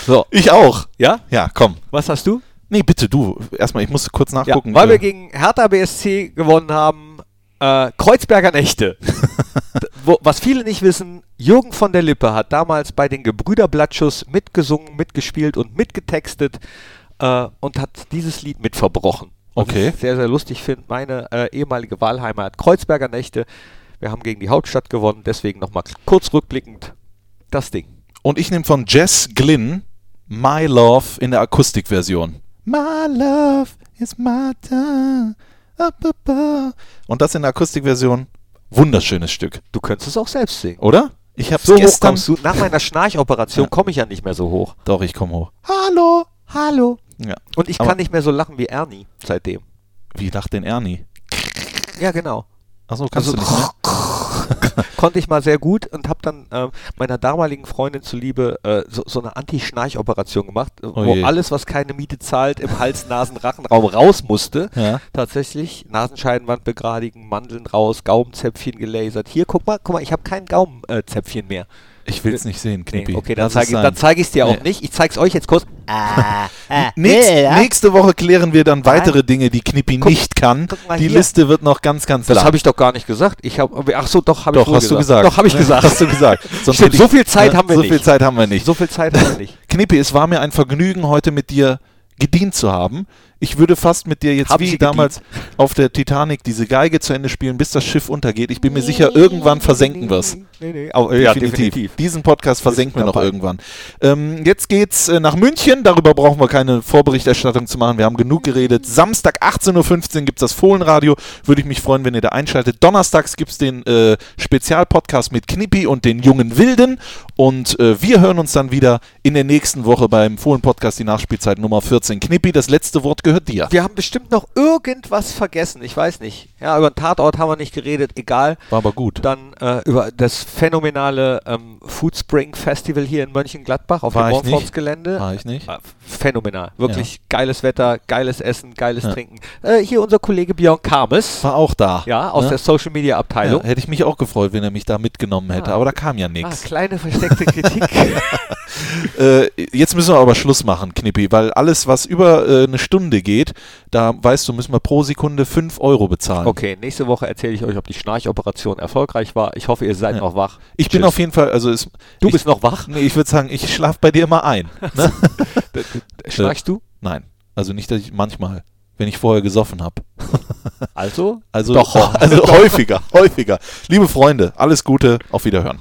So. Ich auch. Ja? Ja, komm. Was hast du? Nee, bitte du. Erstmal, ich muss kurz Ja, nachgucken. weil äh, wir gegen Hertha BSC gewonnen haben, äh, Kreuzberger Nächte. Wo, was viele nicht wissen, Jürgen von der Lippe hat damals bei den Gebrüder Blattschuss mitgesungen, mitgespielt und mitgetextet äh, und hat dieses Lied mitverbrochen. Was Okay. ich sehr, sehr lustig finde. Meine äh, ehemalige Wahlheimat Kreuzberger Nächte. Wir haben gegen die Hauptstadt gewonnen, deswegen nochmal kurz rückblickend das Ding. Und ich nehme von Jess Glynn My Love in der Akustikversion. My love is my time. Up, up, up. Und das in der Akustikversion. Wunderschönes Stück, Du könntest es auch selbst singen. oder? Ich habe So hoch gestern. kommst du. Nach meiner Schnarchoperation Ja. komme ich ja nicht mehr so hoch. Doch, ich komme hoch. Hallo, hallo. Ja. Und ich Aber- kann nicht mehr so lachen wie Ernie seitdem. Wie lacht denn Ernie? Ja, genau. Achso, kannst Also- du nicht mehr? Konnte ich mal sehr gut und habe dann ähm, meiner damaligen Freundin zuliebe äh, so, so eine Anti-Schnarch-Operation gemacht, äh, wo Oh je. alles, was keine Miete zahlt, im Hals-Nasen-Rachenraum raus musste. Ja. Tatsächlich Nasenscheidenwand begradigen, Mandeln raus, Gaumenzäpfchen gelasert. Hier, guck mal, guck mal, ich habe kein Gaumenzäpfchen mehr. Ich will es nicht sehen, Nee, Knippi. okay, dann zeige ich zeig ich es dir auch Nee. nicht. Ich zeige es euch jetzt kurz. Ah, ah, Nächst, ja. Nächste Woche klären wir dann weitere Dinge, die Knippi Guck- nicht kann. Die hier. Liste wird noch ganz, ganz Das lang. habe ich doch gar nicht gesagt. Ich habe, ach so, doch, habe ich hast du gesagt. Doch, habe ich gesagt. Hast du gesagt. Stimmt, hätte so ich- viel Zeit haben wir so nicht. viel Zeit haben wir nicht. So viel Zeit haben wir nicht. Knippi, es war mir ein Vergnügen, heute mit dir gedient zu haben. Ich würde fast mit dir jetzt Hab wie damals auf der Titanic diese Geige zu Ende spielen, bis das Schiff untergeht. Ich bin mir sicher, irgendwann versenken wir es. Nee, nee. Oh, ja, definitiv. Diesen Podcast versenken wir noch dabei. irgendwann. Ähm, jetzt geht's äh, nach München. Darüber brauchen wir keine Vorberichterstattung zu machen. Wir haben genug geredet. Samstag 18.15 Uhr gibt's das Fohlenradio. Würde ich mich freuen, wenn ihr da einschaltet. Donnerstags gibt's den äh, Spezialpodcast mit Knippi und den jungen Wilden. Und äh, wir hören uns dann wieder in der nächsten Woche beim Fohlen-Podcast, die Nachspielzeit Nummer 14. Knippi, das letzte Wort gehört dir. Wir haben bestimmt noch irgendwas vergessen. Ich weiß nicht. Ja, über den Tatort haben wir nicht geredet. Egal. War aber gut. Dann äh, über das phänomenale ähm, Food Spring Festival hier in Mönchengladbach auf War dem. Montforts-Gelände. War ich nicht. Äh, Phänomenal. Wirklich geiles Wetter, geiles Essen, geiles Trinken. Äh, hier unser Kollege Björn Kames. War auch da. Ja, aus Ne? der Social Media Ja, Abteilung. hätte ich mich auch gefreut, wenn er mich da mitgenommen hätte. Ah. Aber da kam ja Ah, nichts. kleine versteckte Kritik. Äh, jetzt müssen wir aber Schluss machen, Knippi, weil alles, was über äh, eine Stunde geht, da weißt du, müssen wir pro Sekunde 5 Euro bezahlen. okay, nächste Woche erzähle ich euch, ob die Schnarchoperation erfolgreich war. Ich hoffe, ihr seid Ja. noch wach. Ich bin Tschüss. auf jeden Fall, also es, Du ich, bist noch wach? Nee, ich würde sagen, ich schlafe bei dir immer ein. Ne? Schnarchst du? Nein, also nicht, dass ich manchmal, wenn ich vorher gesoffen habe. Also? Also, Doch. also häufiger, häufiger. Liebe Freunde, alles Gute, auf Wiederhören.